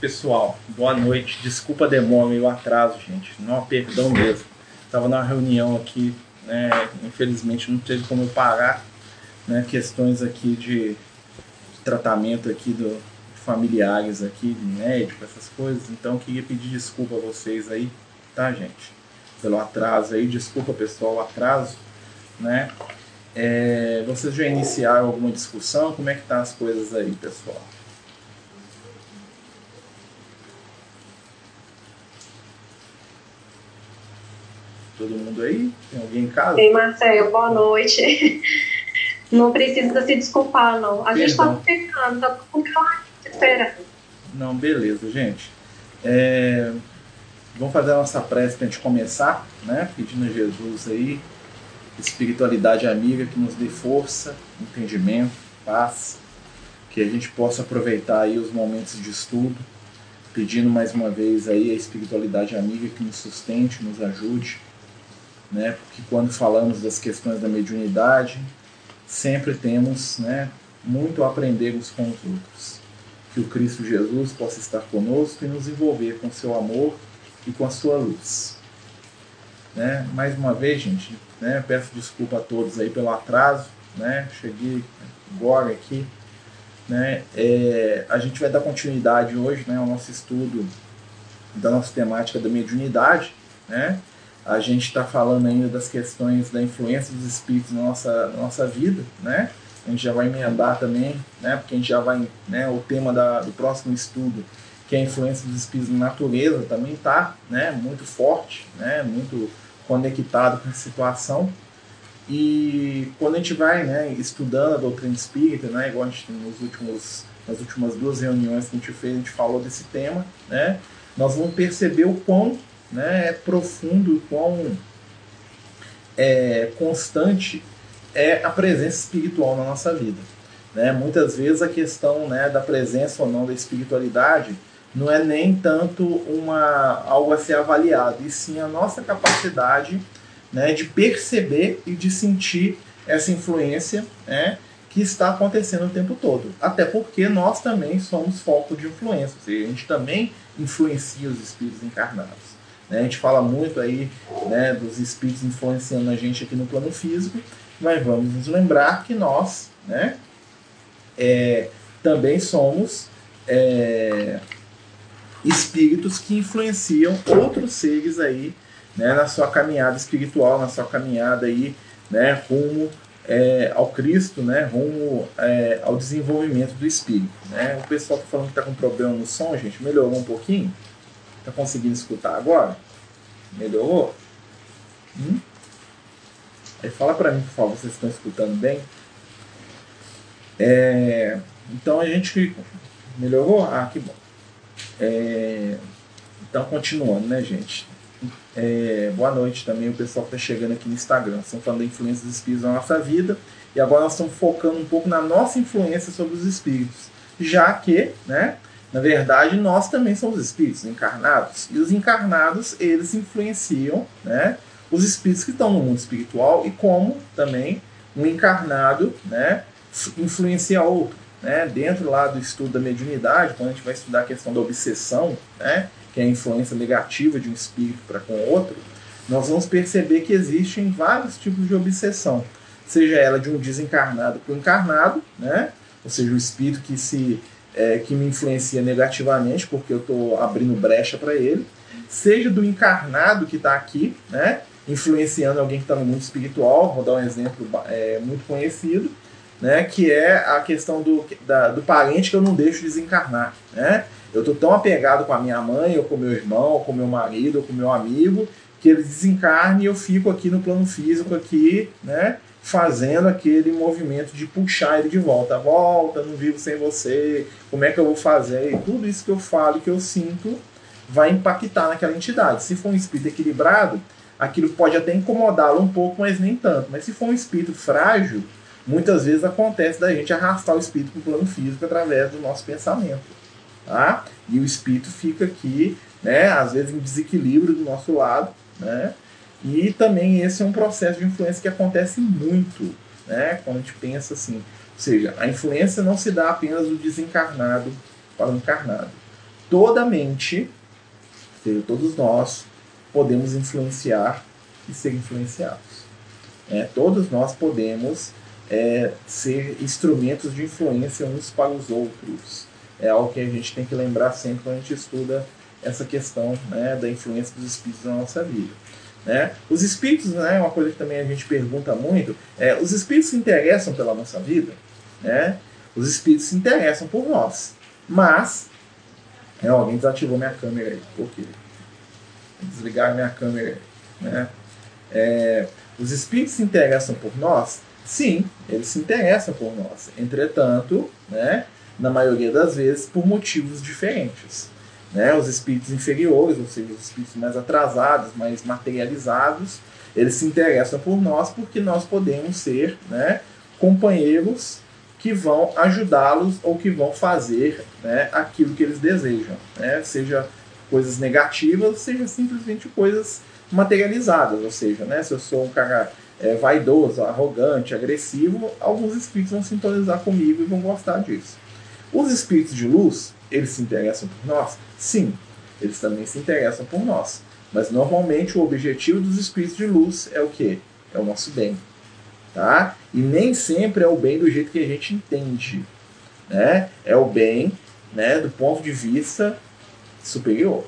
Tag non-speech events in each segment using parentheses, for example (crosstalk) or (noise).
Pessoal, boa noite. Desculpa a demora e o atraso, gente. Não, perdão mesmo. Estava na reunião aqui, né? Infelizmente não teve como eu parar, né? Questões aqui de, tratamento aqui do familiares aqui, médico, essas coisas. Então queria pedir desculpa a vocês aí, tá, gente? Pelo atraso aí. Desculpa, pessoal, o atraso, né? É, vocês já iniciaram alguma discussão? Como é que tá as coisas aí, pessoal? Todo mundo aí? Tem alguém em casa? Ei, Marcelo, boa noite. (laughs) Não precisa se desculpar, não. A gente está ficando, tá com esperando. Não, beleza, gente. É, vamos fazer a nossa prece para a gente começar, né? Pedindo a Jesus aí, espiritualidade amiga, que nos dê força, entendimento, paz, que a gente possa aproveitar aí os momentos de estudo, pedindo mais uma vez aí a espiritualidade amiga que nos sustente, nos ajude, né? Porque quando falamos das questões da mediunidade, sempre temos, né, muito a aprender uns com os outros. Que o Cristo Jesus possa estar conosco e nos envolver com seu amor e com a sua luz. Né? Mais uma vez, gente, né, peço desculpa a todos aí pelo atraso, né? Cheguei agora aqui, né? É, a gente vai dar continuidade hoje, né, ao nosso estudo da nossa temática da mediunidade, né? A gente está falando ainda das questões da influência dos espíritos na nossa, na nossa vida, né? A gente já vai emendar também, né? Porque a gente já vai, né? O tema da, do próximo estudo, que é a influência dos espíritos na natureza, também está, né? Muito forte, né? Muito conectado com a situação. E quando a gente vai, né? Estudando a doutrina espírita, né? Igual a gente nos últimos nas últimas duas reuniões que a gente fez, a gente falou desse tema, né? Nós vamos perceber o quão né, é profundo, quão é, constante é a presença espiritual na nossa vida. Né? Muitas vezes a questão né, da presença ou não da espiritualidade não é nem tanto uma algo a ser avaliado, e sim a nossa capacidade né, de perceber e de sentir essa influência né, que está acontecendo o tempo todo. Até porque nós também somos foco de influência, ou seja, a gente também influencia os espíritos encarnados. Né? A gente fala muito aí né, dos espíritos influenciando a gente aqui no plano físico, mas vamos nos lembrar que nós né, é, também somos é, espíritos que influenciam outros seres aí né, na sua caminhada espiritual, na sua caminhada aí, né, rumo é, ao Cristo, né, rumo é, ao desenvolvimento do espírito. Né? O pessoal está falando que está com problema no som, gente, melhorou um pouquinho? Tá conseguindo escutar agora? Melhorou? Hum? Aí fala para mim, por favor, vocês estão escutando bem? É, então a gente melhorou? Ah, que bom. É, então continuando, né, gente? É, boa noite também o pessoal que está chegando aqui no Instagram. Estamos falando da influência dos espíritos na nossa vida e agora nós estamos focando um pouco na nossa influência sobre os espíritos, já que, né, na verdade, nós também somos espíritos encarnados. E os encarnados, eles influenciam né, os espíritos que estão no mundo espiritual e como também um encarnado né, influencia outro. Né? Dentro lá do estudo da mediunidade, quando a gente vai estudar a questão da obsessão, né, que é a influência negativa de um espírito para com outro, nós vamos perceber que existem vários tipos de obsessão. Seja ela de um desencarnado para o encarnado, né? ou seja, o espírito que se é, que me influencia negativamente, porque eu estou abrindo brecha para ele, seja do encarnado que está aqui, né, influenciando alguém que está no mundo espiritual, vou dar um exemplo é, muito conhecido, né, que é a questão do, da, do parente que eu não deixo desencarnar. Né? Eu estou tão apegado com a minha mãe, ou com meu irmão, ou com meu marido, ou com meu amigo, que ele desencarne e eu fico aqui no plano físico, aqui, né, fazendo aquele movimento de puxar ele de volta. Volta, não vivo sem você, como é que eu vou fazer? E tudo isso que eu falo, que eu sinto, vai impactar naquela entidade. Se for um espírito equilibrado, aquilo pode até incomodá-lo um pouco, mas nem tanto. Mas se for um espírito frágil, muitas vezes acontece da gente arrastar o espírito para o plano físico através do nosso pensamento. Tá? E o espírito fica aqui, né, às vezes em desequilíbrio do nosso lado, né? E também esse é um processo de influência que acontece muito, né? Quando a gente pensa assim, ou seja, a influência não se dá apenas do desencarnado para o encarnado. Toda mente, ou seja, todos nós, podemos influenciar e ser influenciados. É, todos nós podemos é, ser instrumentos de influência uns para os outros. É algo que a gente tem que lembrar sempre quando a gente estuda essa questão né, da influência dos espíritos na nossa vida. Né? Os espíritos, né, uma coisa que também a gente pergunta muito, é, os espíritos se interessam pela nossa vida? Né? Os espíritos se interessam por nós, mas é, alguém desativou minha câmera aí, por quê? Desligar minha câmera aí, né? É, os espíritos se interessam por nós? Sim, eles se interessam por nós. Entretanto, né, na maioria das vezes, por motivos diferentes. Né? Os espíritos inferiores, ou seja, os espíritos mais atrasados, mais materializados, eles se interessam por nós porque nós podemos ser né, companheiros que vão ajudá-los ou que vão fazer né, aquilo que eles desejam. Né? Seja coisas negativas, seja simplesmente coisas materializadas. Ou seja, né, se eu sou um cara é, vaidoso, arrogante, agressivo, alguns espíritos vão sintonizar comigo e vão gostar disso. Os espíritos de luz, eles se interessam por nós? Sim, eles também se interessam por nós. Mas normalmente o objetivo dos espíritos de luz é o que? É o nosso bem. Tá? E nem sempre é o bem do jeito que a gente entende. Né? É o bem né, do ponto de vista superior.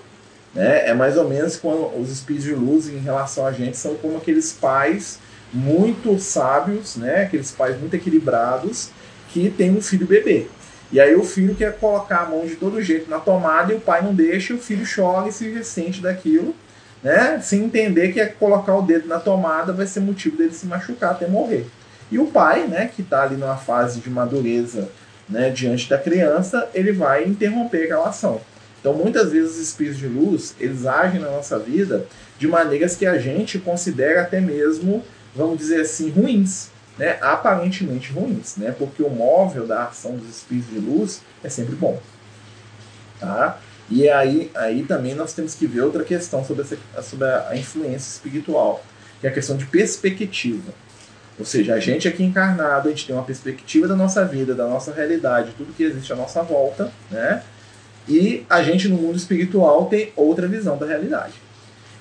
Né? É mais ou menos quando os espíritos de luz em relação a gente são como aqueles pais muito sábios, né? aqueles pais muito equilibrados que têm um filho bebê. E aí o filho quer colocar a mão de todo jeito na tomada e o pai não deixa, o filho chora e se ressente daquilo, né? Sem entender que é colocar o dedo na tomada vai ser motivo dele se machucar até morrer. E o pai, né, que está ali numa fase de madureza, né, diante da criança, ele vai interromper aquela ação. Então, muitas vezes os espíritos de luz, eles agem na nossa vida de maneiras que a gente considera até mesmo, vamos dizer assim, ruins né, aparentemente ruins, né, porque o móvel da ação dos espíritos de luz é sempre bom. Tá? E aí, aí também nós temos que ver outra questão sobre, essa, sobre a influência espiritual, que é a questão de perspectiva. Ou seja, a gente aqui encarnado, a gente tem uma perspectiva da nossa vida, da nossa realidade, tudo que existe à nossa volta, né? E a gente no mundo espiritual tem outra visão da realidade.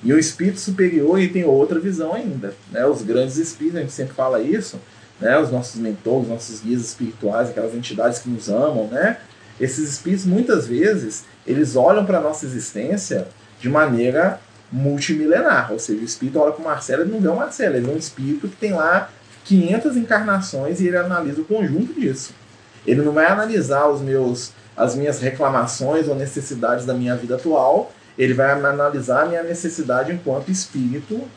E o espírito superior ele tem outra visão ainda. Né? Os grandes espíritos, a gente sempre fala isso, né? os nossos mentores, os nossos guias espirituais, aquelas entidades que nos amam, né? esses espíritos muitas vezes eles olham para a nossa existência de maneira multimilenar. Ou seja, o espírito olha para o Marcelo e não vê o Marcelo, ele vê um espírito que tem lá 500 encarnações e ele analisa o conjunto disso. Ele não vai analisar os meus, as minhas reclamações ou necessidades da minha vida atual, ele vai analisar a minha necessidade enquanto espírito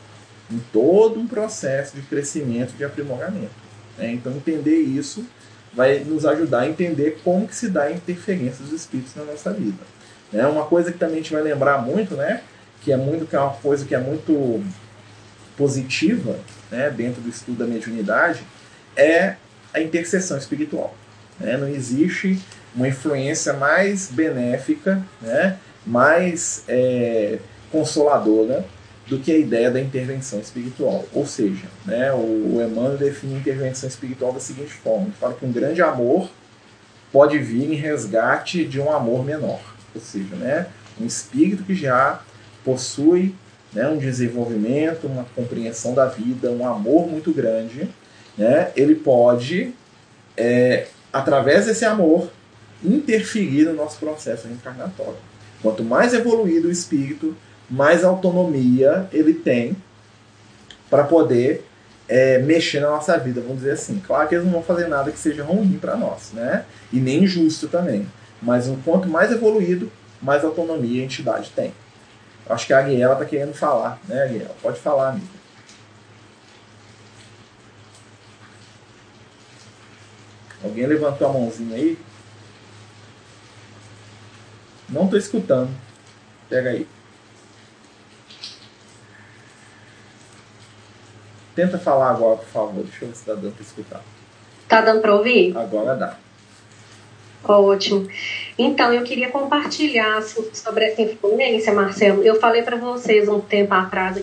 em todo um processo de crescimento, de aprimoramento. Né? Então, entender isso vai nos ajudar a entender como que se dá a interferência dos espíritos na nossa vida. Né? Uma coisa que também a gente vai lembrar muito, né? que é muito que é uma coisa que é muito positiva né? dentro do estudo da mediunidade, é a intercessão espiritual. Né? Não existe uma influência mais benéfica né? Mais é, consoladora do que a ideia da intervenção espiritual. Ou seja, né, o, Emmanuel define a intervenção espiritual da seguinte forma: ele fala que um grande amor pode vir em resgate de um amor menor. Ou seja, né, um espírito que já possui né, um desenvolvimento, uma compreensão da vida, um amor muito grande, né, ele pode, é, através desse amor, interferir no nosso processo reencarnatório. Quanto mais evoluído o espírito, mais autonomia ele tem para poder é, mexer na nossa vida, vamos dizer assim. Claro que eles não vão fazer nada que seja ruim para nós, né? E nem injusto também. Mas quanto mais evoluído, mais autonomia a entidade tem. Acho que a Ariela está querendo falar, né, Ariela? Pode falar, amiga. Alguém levantou a mãozinha aí? Não tô escutando. Pega aí. Tenta falar agora, por favor. Deixa eu ver se tá dando para escutar. Tá dando para ouvir? Agora dá. Ótimo. Então, eu queria compartilhar sobre essa influência, Marcelo. Eu falei para vocês um tempo atrás,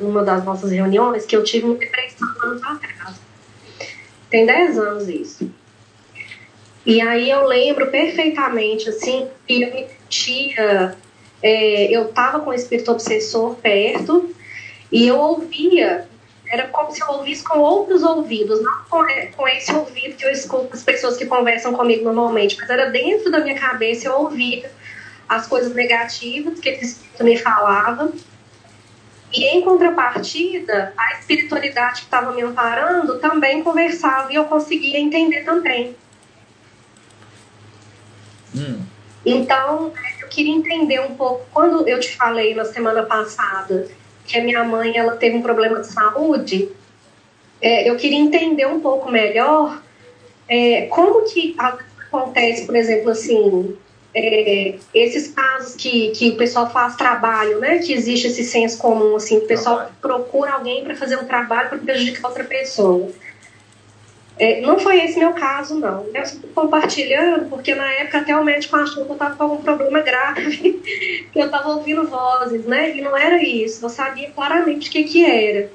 numa das nossas reuniões, que eu tive uma depressão anos atrás. Tem 10 anos isso. E aí eu lembro perfeitamente, assim, que eu me sentia, é, eu estava com o espírito obsessor perto e eu ouvia, era como se eu ouvisse com outros ouvidos, não com, é, com esse ouvido que eu escuto as pessoas que conversam comigo normalmente, mas era dentro da minha cabeça, eu ouvia as coisas negativas que esse espírito me falava. E em contrapartida, a espiritualidade que estava me amparando também conversava e eu conseguia entender também. Hum. Então, eu queria entender um pouco, quando eu te falei na semana passada que a minha mãe ela teve um problema de saúde, é, eu queria entender um pouco melhor é, como que acontece, por exemplo, assim, é, esses casos que, que o pessoal faz trabalho, né? Que existe esse senso comum, assim, o pessoal trabalho. procura alguém para fazer um trabalho para prejudicar outra pessoa. É, não foi esse meu caso, não. Eu estou compartilhando porque na época até o médico achou que eu estava com algum problema grave, (laughs) que eu estava ouvindo vozes, né? E não era isso. Eu sabia claramente o que, que era.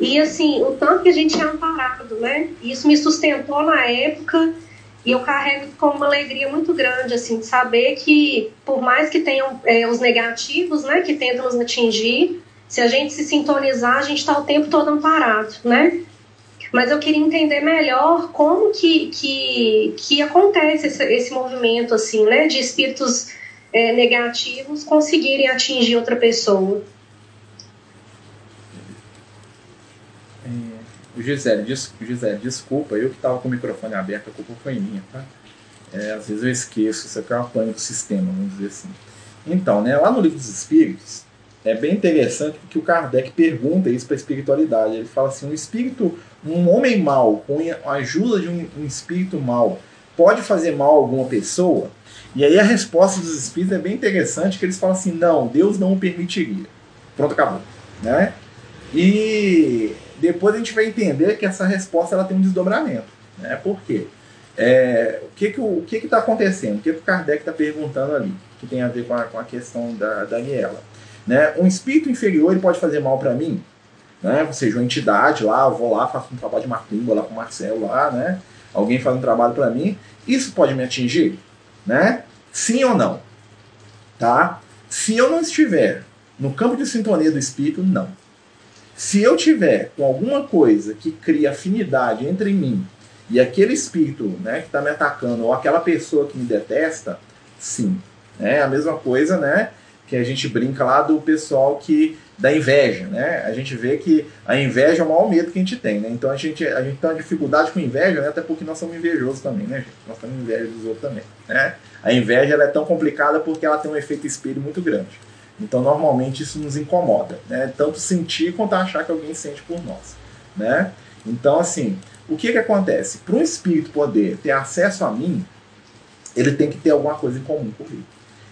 E assim, o tanto que a gente é amparado, né? Isso me sustentou na época e eu carrego com uma alegria muito grande, assim, de saber que, por mais que tenham é, os negativos, né, que tentam nos atingir, se a gente se sintonizar, a gente está o tempo todo amparado, né? Mas eu queria entender melhor como que, que, que acontece esse, esse movimento, assim, né, de espíritos é, negativos conseguirem atingir outra pessoa. Gisele, des, Gisele, desculpa, eu que estava com o microfone aberto, a culpa foi minha, tá? É, às vezes eu esqueço, isso aqui é uma pane do sistema, vamos dizer assim. Então, né, lá no livro dos Espíritos, é bem interessante porque o Kardec pergunta isso para a espiritualidade. Ele fala assim: um espírito, um homem mau, com a ajuda de um, um espírito mau, pode fazer mal a alguma pessoa? E aí a resposta dos espíritos é bem interessante, que eles falam assim: não, Deus não o permitiria. Pronto, acabou. Né? E depois a gente vai entender que essa resposta ela tem um desdobramento. Né? Por quê? É, o que que o que está acontecendo? O que, que o Kardec está perguntando ali? Que tem a ver com a, com a questão da Daniela. Né? Um espírito inferior ele pode fazer mal para mim? Né? Seja, uma entidade lá, eu vou lá, faço um trabalho de macumba lá com o Marcelo lá, né? Alguém faz um trabalho para mim. Isso pode me atingir? Né? Sim ou não? Tá? Se eu não estiver no campo de sintonia do espírito, não. Se eu tiver com alguma coisa que cria afinidade entre mim e aquele espírito né, que está me atacando, ou aquela pessoa que me detesta, sim. É a mesma coisa, né? Que a gente brinca lá do pessoal que da inveja, né? A gente vê que a inveja é o maior medo que a gente tem, né? Então a gente, a gente tem uma dificuldade com inveja, né? até porque nós somos invejosos também, né, gente? Nós temos inveja dos outros também, né? A inveja ela é tão complicada porque ela tem um efeito espelho muito grande. Então, normalmente isso nos incomoda, né? Tanto sentir quanto achar que alguém sente por nós, né? Então, assim, o que que acontece? Para um espírito poder ter acesso a mim, ele tem que ter alguma coisa em comum comigo.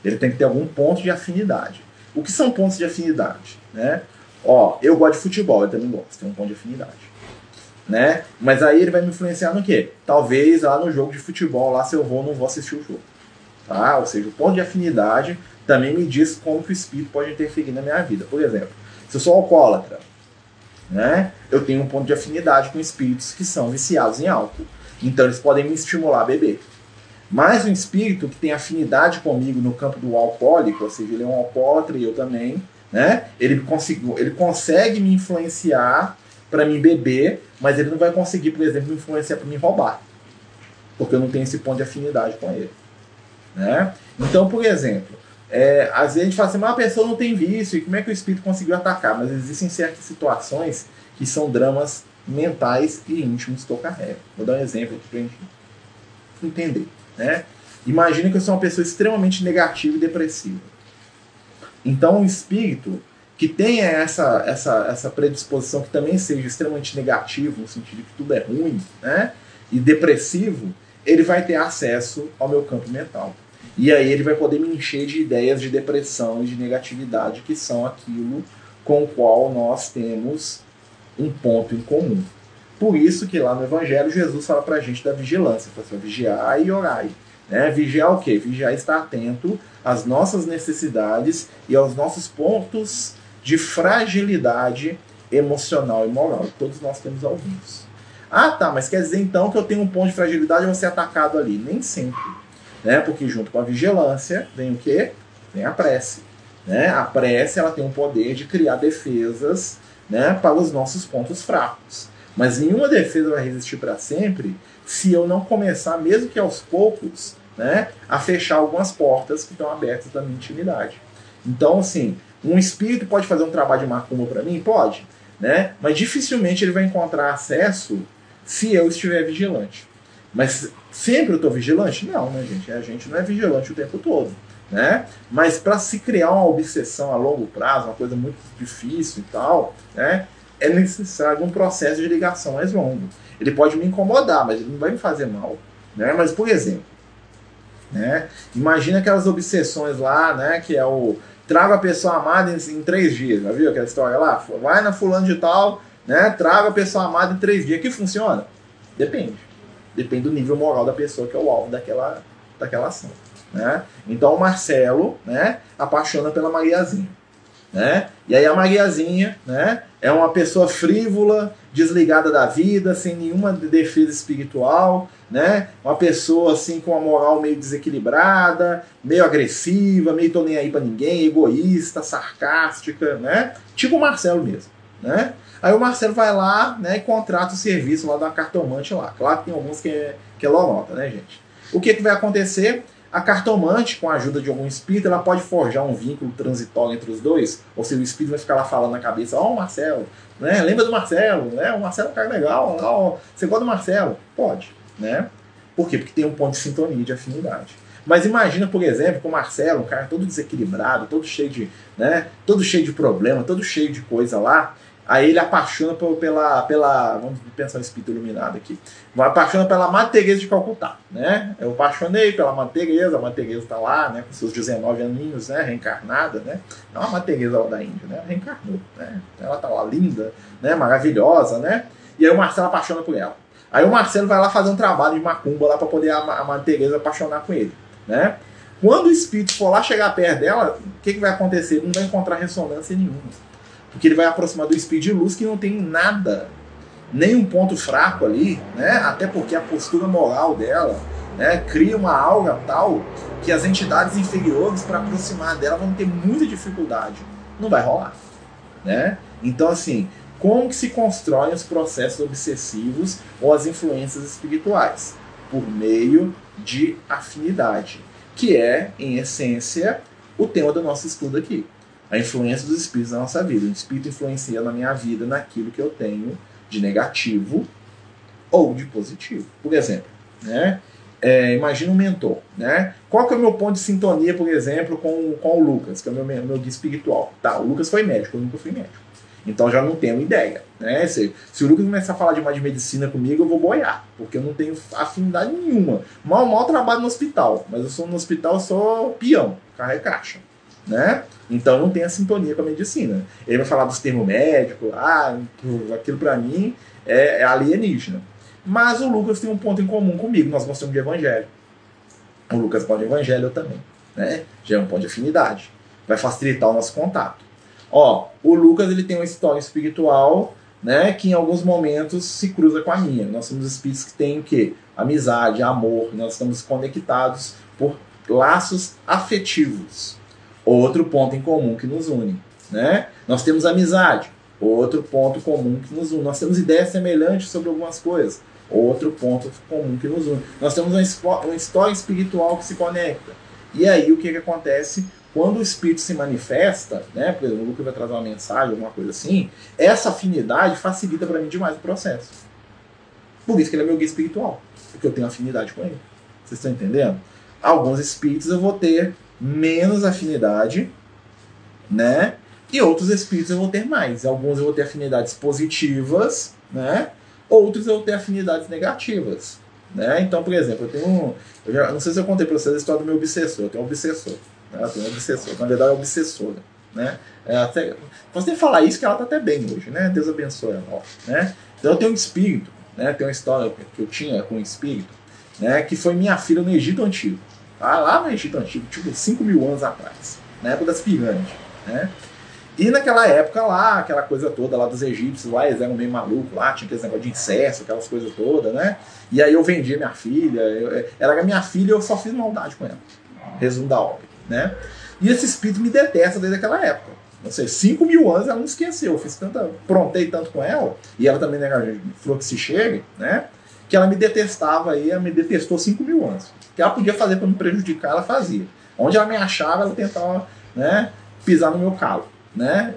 Ele tem que ter algum ponto de afinidade. O que são pontos de afinidade, né? Ó, eu gosto de futebol, ele também gosta, tem um ponto de afinidade. Né? Mas aí ele vai me influenciar no quê? Talvez lá no jogo de futebol, lá se eu vou, não vou assistir o jogo. Tá? Ou seja, o ponto de afinidade também me diz como que o espírito pode interferir na minha vida. Por exemplo, se eu sou alcoólatra, né, eu tenho um ponto de afinidade com espíritos que são viciados em álcool. Então eles podem me estimular a beber. Mas um espírito que tem afinidade comigo no campo do alcoólico, ou seja, ele é um alcoólatra e eu também, né? Ele, consigo, ele consegue me influenciar para me beber, mas ele não vai conseguir, por exemplo, me influenciar para me roubar. Porque eu não tenho esse ponto de afinidade com ele. Né? Então, por exemplo, é, às vezes a gente fala assim, mas a pessoa não tem vício, e como é que o espírito conseguiu atacar? Mas existem certas situações que são dramas mentais e íntimos que eu carrego. Vou dar um exemplo aqui para a gente entender. Né? Imagina que eu sou uma pessoa extremamente negativa e depressiva. Então, um espírito que tenha essa, essa, essa predisposição que também seja extremamente negativo, no sentido de que tudo é ruim, né? e depressivo, ele vai ter acesso ao meu campo mental. E aí ele vai poder me encher de ideias de depressão e de negatividade, que são aquilo com o qual nós temos um ponto em comum. Por isso que lá no Evangelho Jesus fala para a gente da vigilância, para vigiar e orar. Né? Vigiar o quê? Vigiar estar atento às nossas necessidades e aos nossos pontos de fragilidade emocional e moral. Todos nós temos alguns. Ah, tá, mas quer dizer então que eu tenho um ponto de fragilidade e vou ser atacado ali. Nem sempre. Né? Porque junto com a vigilância vem o quê? Vem a prece. Né? A prece ela tem o poder de criar defesas né, para os nossos pontos fracos. Mas nenhuma defesa vai resistir para sempre se eu não começar, mesmo que aos poucos, né, a fechar algumas portas que estão abertas da minha intimidade. Então, assim, um espírito pode fazer um trabalho de macumba para mim? Pode, né? Mas dificilmente ele vai encontrar acesso se eu estiver vigilante. Mas sempre eu estou vigilante? Não, né, gente? A gente não é vigilante o tempo todo. Né? Mas para se criar uma obsessão a longo prazo, uma coisa muito difícil e tal, né? É necessário um processo de ligação mais longo. Ele pode me incomodar, mas ele não vai me fazer mal. Né? Mas, por exemplo, né? imagina aquelas obsessões lá, né? que é o traga a pessoa amada em, em, três dias, já viu aquela história lá? Vai na fulano de tal, né? traga a pessoa amada em três dias. Que funciona? Depende. Depende do nível moral da pessoa que é o alvo daquela, daquela ação. Né? Então o Marcelo né, apaixona pela Mariazinha. Né? E aí a Mariazinha né, é uma pessoa frívola, desligada da vida, sem nenhuma defesa espiritual, né? Uma pessoa assim com a moral meio desequilibrada, meio agressiva, meio tô nem aí para ninguém, egoísta, sarcástica, né? Tipo o Marcelo mesmo, né? Aí o Marcelo vai lá, né, e contrata o serviço lá da cartomante lá. Claro que tem alguns que é, que é nota, né, gente? O que, que vai acontecer? A cartomante, com a ajuda de algum espírito, ela pode forjar um vínculo transitório entre os dois, ou seja, o espírito vai ficar lá falando na cabeça, ó, oh, Marcelo, né? Lembra do Marcelo, né? O Marcelo é um cara legal, ó, você gosta do Marcelo? Pode, né? Por quê? Porque tem um ponto de sintonia, de afinidade. Mas imagina, por exemplo, com o Marcelo, um cara todo desequilibrado, todo cheio de, né, todo cheio de problema, todo cheio de coisa lá, Aí ele apaixona pela, pela. Vamos pensar no espírito iluminado aqui. Apaixona pela Teresa de Calcutá. Né? Eu apaixonei pela Teresa, a Teresa está lá, né, com seus 19 aninhos, né, reencarnada, né? Não a Madre Teresa lá da Índia, né? Reencarnou, né? Ela está lá linda, né, maravilhosa, né? E aí o Marcelo apaixona por ela. Aí o Marcelo vai lá fazer um trabalho de macumba lá para poder a, a Teresa apaixonar com ele, né? Quando o espírito for lá chegar perto dela, o que, que vai acontecer? Não vai encontrar ressonância nenhuma. Porque ele vai aproximar do speed de luz que não tem nada, nenhum ponto fraco ali, né? Até porque a postura moral dela né, cria uma aura tal que as entidades inferiores, para aproximar dela, vão ter muita dificuldade. Não vai rolar. Né? Então, assim, como que se constroem os processos obsessivos ou as influências espirituais? Por meio de afinidade, que é, em essência, o tema do nosso estudo aqui a influência dos espíritos na nossa vida. O espírito influencia na minha vida naquilo que eu tenho de negativo ou de positivo. Por exemplo, né? É, imagina um mentor, né? Qual que é o meu ponto de sintonia, por exemplo, com, com o Lucas, que é o meu, meu guia espiritual? Tá, o Lucas foi médico, eu nunca fui médico. Então já não tenho ideia, né? Se, se o Lucas começar a falar de mais de medicina comigo, eu vou boiar, porque eu não tenho afinidade nenhuma. Mal, mal trabalho no hospital, mas eu sou no hospital, eu sou peão, carrego caixa né? Então não tem a sintonia com a medicina. Ele vai falar dos termos médicos, ah, aquilo para mim é, é, alienígena. Mas o Lucas tem um ponto em comum comigo, nós gostamos de evangelho. O Lucas pode evangelho também, né? Já é um ponto de afinidade. Vai facilitar o nosso contato. Ó, o Lucas ele tem uma história espiritual, né, que em alguns momentos se cruza com a minha. Nós somos espíritos que têm o quê? Amizade, amor, nós estamos conectados por laços afetivos. Outro ponto em comum que nos une. Né? Nós temos amizade, outro ponto comum que nos une. Nós temos ideias semelhantes sobre algumas coisas, outro ponto comum que nos une. Nós temos uma, uma história espiritual que se conecta. E aí o que, que acontece? Quando o espírito se manifesta, né, por exemplo, o Lucas vai trazer uma mensagem, alguma coisa assim, essa afinidade facilita para mim demais o processo. Por isso que ele é meu guia espiritual, porque eu tenho afinidade com ele. Vocês estão entendendo? Alguns espíritos eu vou ter menos afinidade, né? E outros espíritos eu vou ter mais. Alguns eu vou ter afinidades positivas, né? Outros eu vou ter afinidades negativas, né? Então, por exemplo, eu tenho um, eu já, não sei se eu contei para vocês a história do meu obsessor. Eu tenho um obsessor, né? Eu tenho um obsessor. Na verdade, é obsessora, né? É até, nem falar isso que ela tá até bem hoje, né? Deus abençoe ela, né? Então eu tenho um espírito, né? Tem uma história que eu tinha com um espírito, né? Que foi minha filha no Egito Antigo. Tá? Lá no Egito Antigo, tipo 5 mil anos atrás, na época das pirâmides. Né? E naquela época lá, aquela coisa toda lá dos egípcios, lá eles eram meio malucos, lá tinha aqueles negócio de incesto, aquelas coisas todas, né? E aí eu vendi minha filha, eu, ela era minha filha eu só fiz maldade com ela. Resumo da obra, né? E esse espírito me detesta desde aquela época. Não sei, 5 mil anos ela não esqueceu. Eu fiz tanta. Prontei tanto com ela, e ela também né, falou que se chegue, né? Que ela me detestava aí, ela me detestou 5 mil anos. Que ela podia fazer para me prejudicar, ela fazia. Onde ela me achava, ela tentava né, pisar no meu calo, né?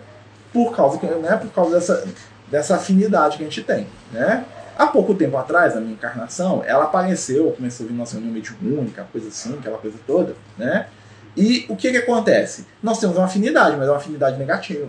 Por causa, né, por causa dessa, dessa afinidade que a gente tem, né? Há pouco tempo atrás, na minha encarnação, ela apareceu, começou a vir nossa reunião mediúnica, coisa assim, aquela coisa toda, né? E o que, que acontece? Nós temos uma afinidade, mas é uma afinidade negativa.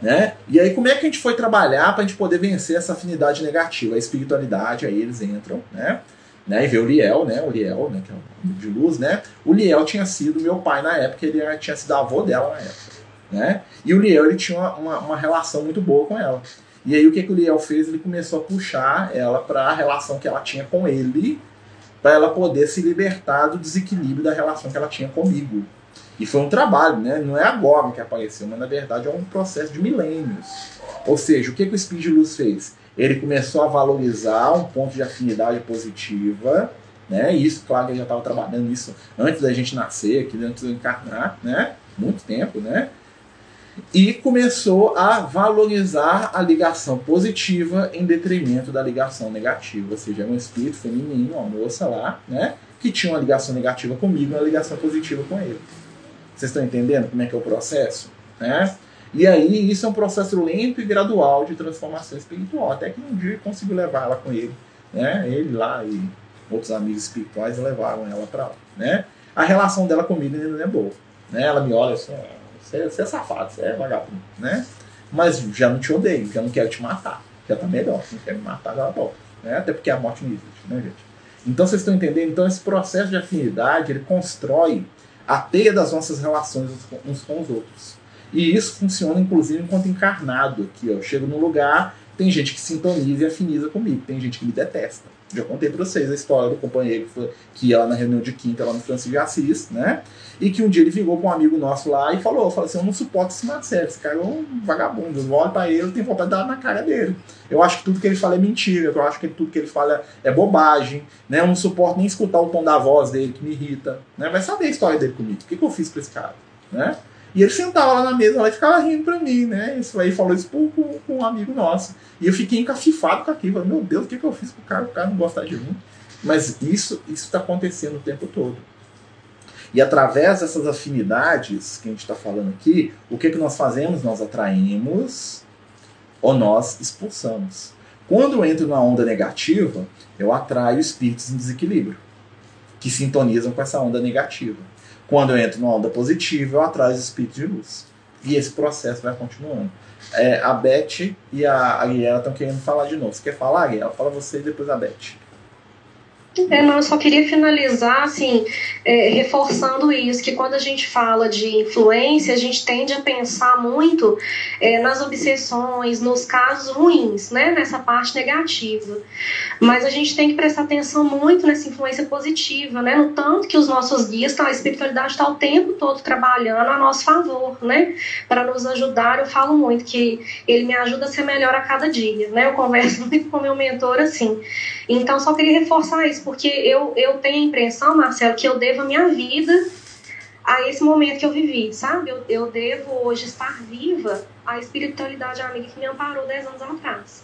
Né? E aí, como é que a gente foi trabalhar para a gente poder vencer essa afinidade negativa? A espiritualidade, aí eles entram, né? Né? E vê o Liel, né? O Liel, né? Que é um de luz, né? O Liel tinha sido meu pai na época, ele tinha sido avô dela na época, né? E o Liel, ele tinha uma, uma, uma relação muito boa com ela. E aí, o que, que o Liel fez? Ele começou a puxar ela para a relação que ela tinha com ele, para ela poder se libertar do desequilíbrio da relação que ela tinha comigo. E foi um trabalho, né? Não é agora que apareceu, mas na verdade é um processo de milênios. Ou seja, o que, que o Espírito de Luz fez? Ele começou a valorizar um ponto de afinidade positiva, né? Isso, claro, que ele já estava trabalhando isso antes da gente nascer, aqui antes de eu encarnar, né? Muito tempo, né? e começou a valorizar a ligação positiva em detrimento da ligação negativa. Ou seja, um espírito feminino, uma moça lá, né? Que tinha uma ligação negativa comigo e uma ligação positiva com ele. Vocês estão entendendo como é que é o processo? Né? E aí, isso é um processo lento e gradual de transformação espiritual. Até que um dia eu consegui levar ela com ele. Né? Ele lá e outros amigos espirituais levaram ela para lá. Né? A relação dela comigo ainda não é boa. Né? Ela me olha assim, você, você é safado, você é vagabundo, né? Mas já não te odeio, já não quero te matar. Já tá melhor, não quer me matar, já volta. Né? Até porque a morte não existe, né, gente? Então vocês estão entendendo? Então esse processo de afinidade, ele constrói a teia das nossas relações uns com os outros. E isso funciona, inclusive, enquanto encarnado aqui. Ó. Eu chego num lugar, tem gente que sintoniza e afiniza comigo, tem gente que me detesta. Já contei para vocês a história do companheiro que, foi, que ia lá na reunião de quinta lá no Francisco de Assis, né? E que um dia ele ligou com um amigo nosso lá e falou, falou assim, eu não suporto esse Marcelo, esse cara é um vagabundo, eu olho pra ele, eu tenho vontade de dar na cara dele. Eu acho que tudo que ele fala é mentira, eu acho que tudo que ele fala é bobagem, né? Eu não suporto nem escutar o tom da voz dele, que me irrita, né? Vai saber a história dele comigo, o que, que eu fiz pra esse cara, né? E ele sentava lá na mesa lá e ficava rindo pra mim, né? Isso aí falou isso com, com, com um amigo nosso. E eu fiquei encafifado com aquilo. Meu Deus, o que, que eu fiz pro cara? O cara não gosta de mim. Mas isso está acontecendo o tempo todo. E através dessas afinidades que a gente está falando aqui, o que, que nós fazemos? Nós atraímos ou nós expulsamos. Quando eu entro na onda negativa, eu atraio espíritos em desequilíbrio, que sintonizam com essa onda negativa. Quando eu entro na onda positiva, eu atraio espíritos de luz. E esse processo vai continuando. É, a Beth e a Ariela estão querendo falar de novo. Você quer falar, Ariela? Fala você e depois a Beth. É, não, eu só queria finalizar, assim, é, reforçando isso, que quando a gente fala de influência, a gente tende a pensar muito é, nas obsessões, nos casos ruins, né, nessa parte negativa. Mas a gente tem que prestar atenção muito nessa influência positiva, né, no tanto que os nossos guias, a espiritualidade está o tempo todo trabalhando a nosso favor, né, para nos ajudar. Eu falo muito que ele me ajuda a ser melhor a cada dia, né, eu converso (laughs) muito com meu mentor assim. Então, só queria reforçar isso porque eu, eu tenho a impressão, Marcelo, que eu devo a minha vida a esse momento que eu vivi, sabe? Eu, eu devo hoje estar viva à espiritualidade amiga que me amparou 10 anos atrás.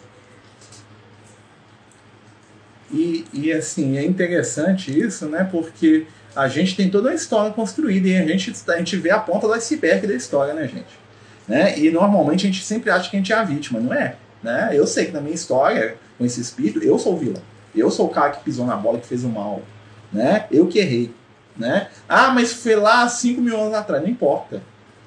E, e assim, é interessante isso, né? Porque a gente tem toda uma história construída e a gente, a gente vê a ponta do iceberg da história, né, gente? Né? E normalmente a gente sempre acha que a gente é a vítima, não é? Né? Eu sei que na minha história, com esse espírito, eu sou o vilão. Eu sou o cara que pisou na bola, que fez o mal. Né? Eu que errei. Né? Ah, mas foi lá 5 mil anos atrás. Não importa.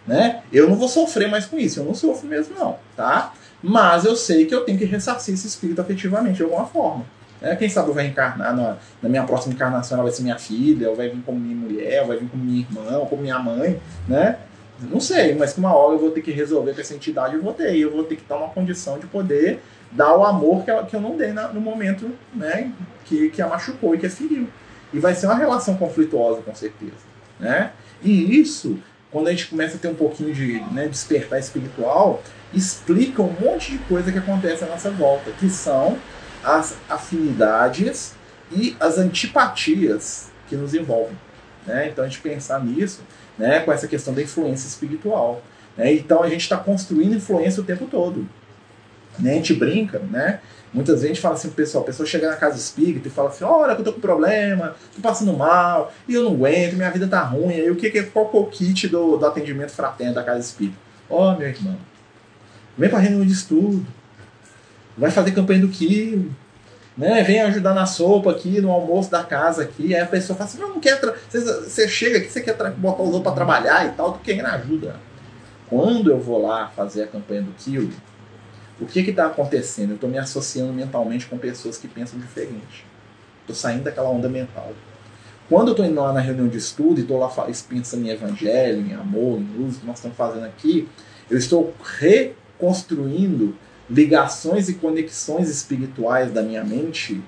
Né? Eu não vou sofrer mais com isso. Eu não sofro mesmo, não. Tá? Mas eu sei que eu tenho que ressarcir esse espírito afetivamente de alguma forma. Né? Quem sabe eu vou reencarnar na, na, minha próxima encarnação, ela vai ser minha filha, ou vai vir como minha mulher, ou vai vir como minha irmã, ou como minha mãe, né? Não sei, mas que uma hora eu vou ter que resolver com essa entidade, eu vou ter. Eu vou ter que estar numa condição de poder dar o amor que, que eu não dei na, no momento né, que, que a machucou e que a feriu. E vai ser uma relação conflituosa, com certeza. Né? E isso quando a gente começa a ter um pouquinho de né, despertar espiritual, explica um monte de coisa que acontece à nossa volta, que são as afinidades e as antipatias que nos envolvem. Né? Então a gente pensar nisso né, com essa questão da influência espiritual. Né? Então a gente está construindo influência o tempo todo. Né? A gente brinca, né? Muitas vezes a gente fala assim pessoal, a pessoa chega na casa espírita e fala assim, olha que eu tô com problema, tô passando mal, e eu não aguento, minha vida tá ruim. Aí o que, que é qual o kit do, do atendimento fraterno da casa espírita? Ó, oh, meu irmão, vem pra reunião de estudo, vai fazer campanha do quilo, né? Vem ajudar na sopa aqui, no almoço da casa aqui. Aí a pessoa fala assim, não, não quer. Você, chega aqui, você quer botar os outros para trabalhar e tal, tu querendo ajuda. Quando eu vou lá fazer a campanha do quilo, o que está acontecendo? Eu estou me associando mentalmente com pessoas que pensam diferente. Estou saindo daquela onda mental. Quando eu estou indo lá na reunião de estudo e estou lá pensando em evangelho, em amor, em luz, que nós estamos fazendo aqui, eu estou reconstruindo ligações e conexões espirituais da minha mente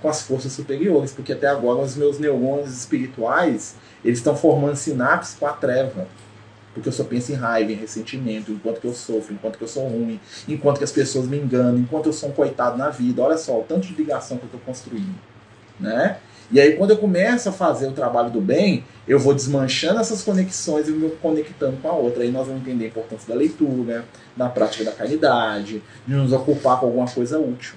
com as forças superiores, porque até agora os meus neurônios espirituais eles estão formando sinapses com a treva. Porque eu só penso em raiva, em ressentimento, enquanto que eu sofro, enquanto que eu sou ruim, enquanto que as pessoas me enganam, enquanto eu sou um coitado na vida. Olha só o tanto de ligação que eu estou construindo. Né? E aí, quando eu começo a fazer o trabalho do bem, eu vou desmanchando essas conexões e me conectando com a outra. Aí nós vamos entender a importância da leitura, da prática da caridade, de nos ocupar com alguma coisa útil.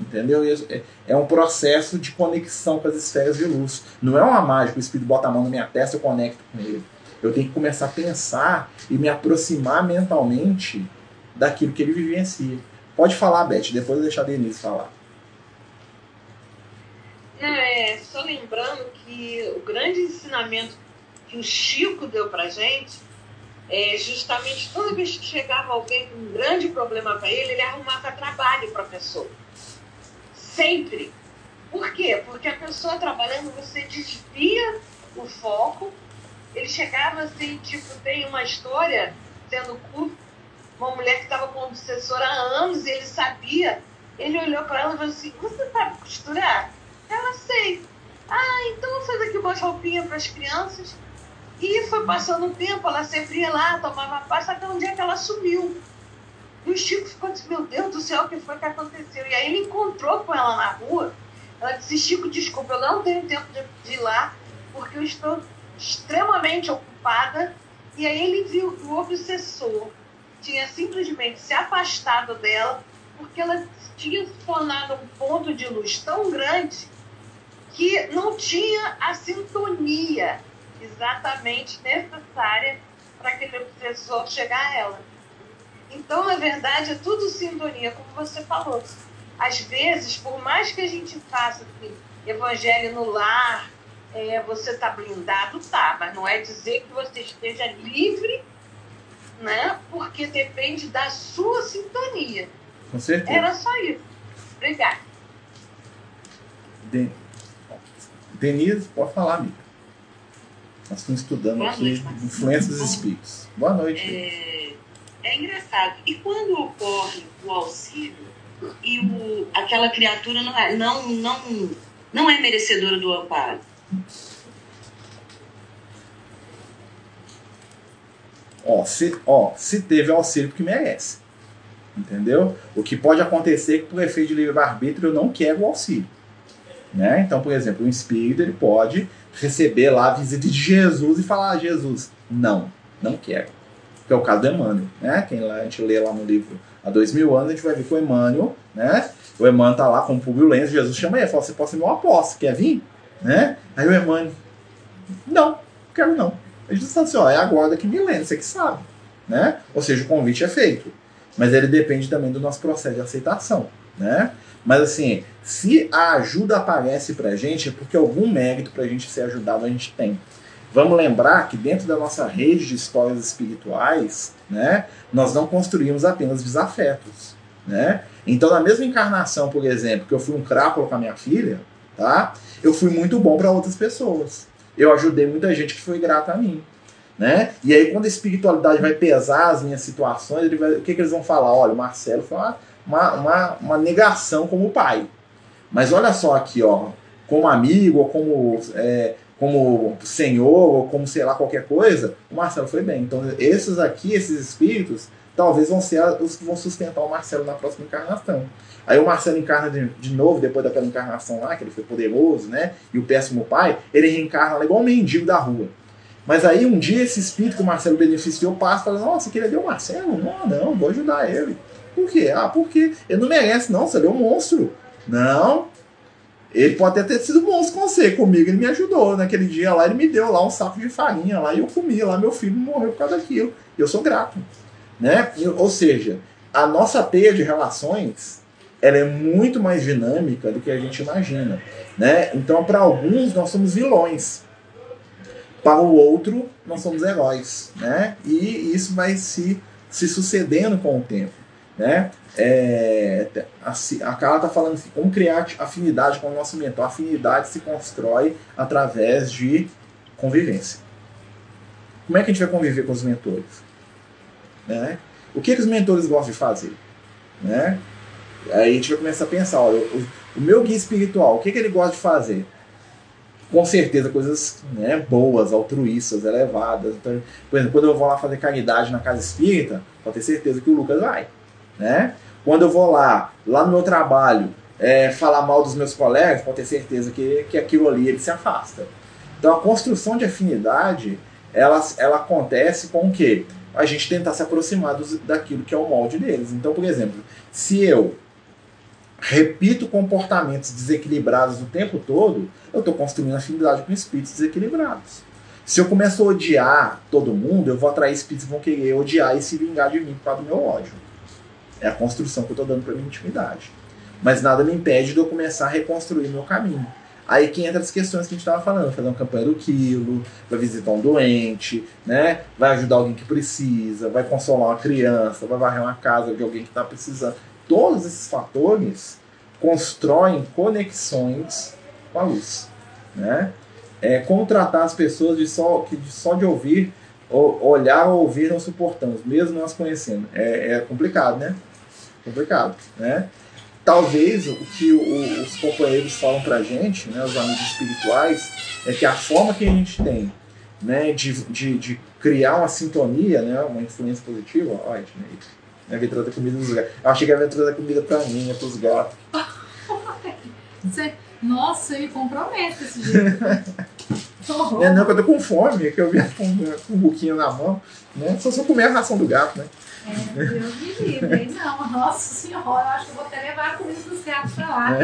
Entendeu? É, é um processo de conexão com as esferas de luz. Não é uma mágica, o espírito bota a mão na minha testa e eu conecto com ele. Eu tenho que começar a pensar e me aproximar mentalmente daquilo que ele vivencia. Pode falar, Beth, depois eu deixar a Denise falar. É, só lembrando que o grande ensinamento que o Chico deu pra gente é justamente toda vez que chegava alguém com um grande problema para ele, ele arrumava trabalho para a pessoa. Sempre. Por quê? Porque a pessoa trabalhando, você desvia o foco ele chegava assim, tipo, tem uma história sendo curto, uma mulher que estava com obsessor há anos e ele sabia. Ele olhou para ela e falou assim: Você sabe costurar? Ela sei. Ah, então vou fazer aqui umas roupinhas para as crianças. E foi passando o tempo, ela sempre ia lá, tomava pasta, até um dia que ela sumiu. E o Chico ficou assim: Meu Deus do céu, o que foi que aconteceu? E aí ele encontrou com ela na rua. Ela disse: Chico, desculpa, eu não tenho tempo de, de ir lá, porque eu estou extremamente ocupada, e aí ele viu que o obsessor tinha simplesmente se afastado dela, porque ela tinha se tornado um ponto de luz tão grande que não tinha a sintonia exatamente necessária para aquele obsessor chegar a ela. Então, na verdade, é tudo sintonia, como você falou. Às vezes, por mais que a gente faça assim, evangelho no lar, é, você está blindado, tá, mas não é dizer que você esteja livre, né? Porque depende da sua sintonia. Com certeza. Era só isso. Obrigada. De... Denise, pode falar, amiga. Nós estamos estudando Boa aqui noite, influência dos espíritos. Boa noite. É, é engraçado. E quando ocorre o auxílio e o, aquela criatura não é, não, não, não é merecedora do amparo? Ó, se, ó, se teve auxílio porque merece. Entendeu? O que pode acontecer é que por efeito de livre-arbítrio eu não quero o auxílio. Né? Então, por exemplo, um espírito ele pode receber lá a visita de Jesus e falar: ah, Jesus, não, não quero. Que é o caso do Emmanuel. Né? Quem lá, a gente lê lá no livro há dois mil anos, a gente vai ver que o Emmanuel, né? o Emmanuel está lá com o Publio Lenço, Jesus chama ele fala: Você pode ser meu apóstolo, quer vir? Né? Aí o Emmanuel, não, quero não. Ele diz assim, ó, é agora que me lembra, você que sabe. Né? Ou seja, o convite é feito. Mas ele depende também do nosso processo de aceitação. Né? Mas assim, se a ajuda aparece pra gente, é porque algum mérito pra gente ser ajudado a gente tem. Vamos lembrar que dentro da nossa rede de histórias espirituais, né, nós não construímos apenas desafetos. Né? Então, na mesma encarnação, por exemplo, que eu fui um crápula com a minha filha, tá? eu fui muito bom para outras pessoas. Eu ajudei muita gente que foi grata a mim. Né? E aí, quando a espiritualidade vai pesar as minhas situações, vai, o que, que eles vão falar? Olha, o Marcelo foi uma, uma, uma, uma negação como pai. Mas olha só aqui, ó, como amigo, ou como é, como senhor ou como sei lá qualquer coisa, o Marcelo foi bem. Então esses aqui, esses espíritos, talvez vão ser os que vão sustentar o Marcelo na próxima encarnação. Aí o Marcelo encarna de, de, novo, depois daquela encarnação lá, que ele foi poderoso, né? E o péssimo pai, ele reencarna igual um mendigo da rua. Mas aí um dia esse espírito que o Marcelo beneficiou passa e fala, nossa, queria ver o Marcelo? Não, não, vou ajudar ele. Por quê? Ah, porque ele não merece, não, você é um monstro. Não. Ele pode até ter sido monstro com você, comigo ele me ajudou. Naquele dia lá ele me deu lá um saco de farinha lá e eu comi lá, meu filho morreu por causa daquilo. Eu sou grato. Né? Ou seja, a nossa teia de relações ela é muito mais dinâmica do que a gente imagina. Né? Então, para alguns, nós somos vilões. Para o outro, nós somos heróis. Né? E isso vai se, se sucedendo com o tempo. Né? É, a, Carla está falando assim, como criar afinidade com o nosso mentor. A afinidade se constrói através de convivência. Como é que a gente vai conviver com os mentores? Né? O que, que os mentores gostam de fazer? Né? Aí a gente vai começar a pensar, olha, o, o meu guia espiritual, o que, que ele gosta de fazer? Com certeza coisas né, boas, altruístas, elevadas. Então, por exemplo, quando eu vou lá fazer caridade na casa espírita, pode ter certeza que o Lucas vai. Né? Quando eu vou lá, lá no meu trabalho, é, falar mal dos meus colegas, pode ter certeza que, que aquilo ali ele se afasta. Então a construção de afinidade, ela, ela acontece com o quê? A gente tentar se aproximar dos, daquilo que é o molde deles. Então, por exemplo, se eu repito comportamentos desequilibrados o tempo todo, eu estou construindo afinidade com espíritos desequilibrados. Se eu começo a odiar todo mundo, eu vou atrair espíritos que vão querer odiar e se vingar de mim por causa do meu ódio. É a construção que eu estou dando para minha intimidade. Mas nada me impede de eu começar a reconstruir meu caminho. Aí que entra as questões que a gente estava falando, fazer uma campanha do quilo, vai visitar um doente, né? Vai ajudar alguém que precisa, vai consolar uma criança, vai varrer uma casa de alguém que está precisando. Todos esses fatores constroem conexões com a luz, né? É contratar as pessoas de só, que de, só de ouvir, ou, olhar ou ouvir não suportamos, mesmo nós conhecendo. É, é complicado, né? Complicado, né? Talvez o que o, os companheiros falam pra gente, né, os amigos espirituais, é que a forma que a gente tem né, de, de, de criar uma sintonia, né, uma influência positiva, ó, gente, né, vir trazer comida dos gatos. Eu achei que ia trazer comida pra mim, né, pros gatos. (laughs) Nossa, ele compromete esse jeito. (laughs) não, é não, que eu tô com fome, que eu vi com, com um buquinho na mão, né? Só se eu comer a ração do gato, né? É, Deus me livre, não, nossa senhora, eu acho que eu vou até levar a comida dos gatos pra lá.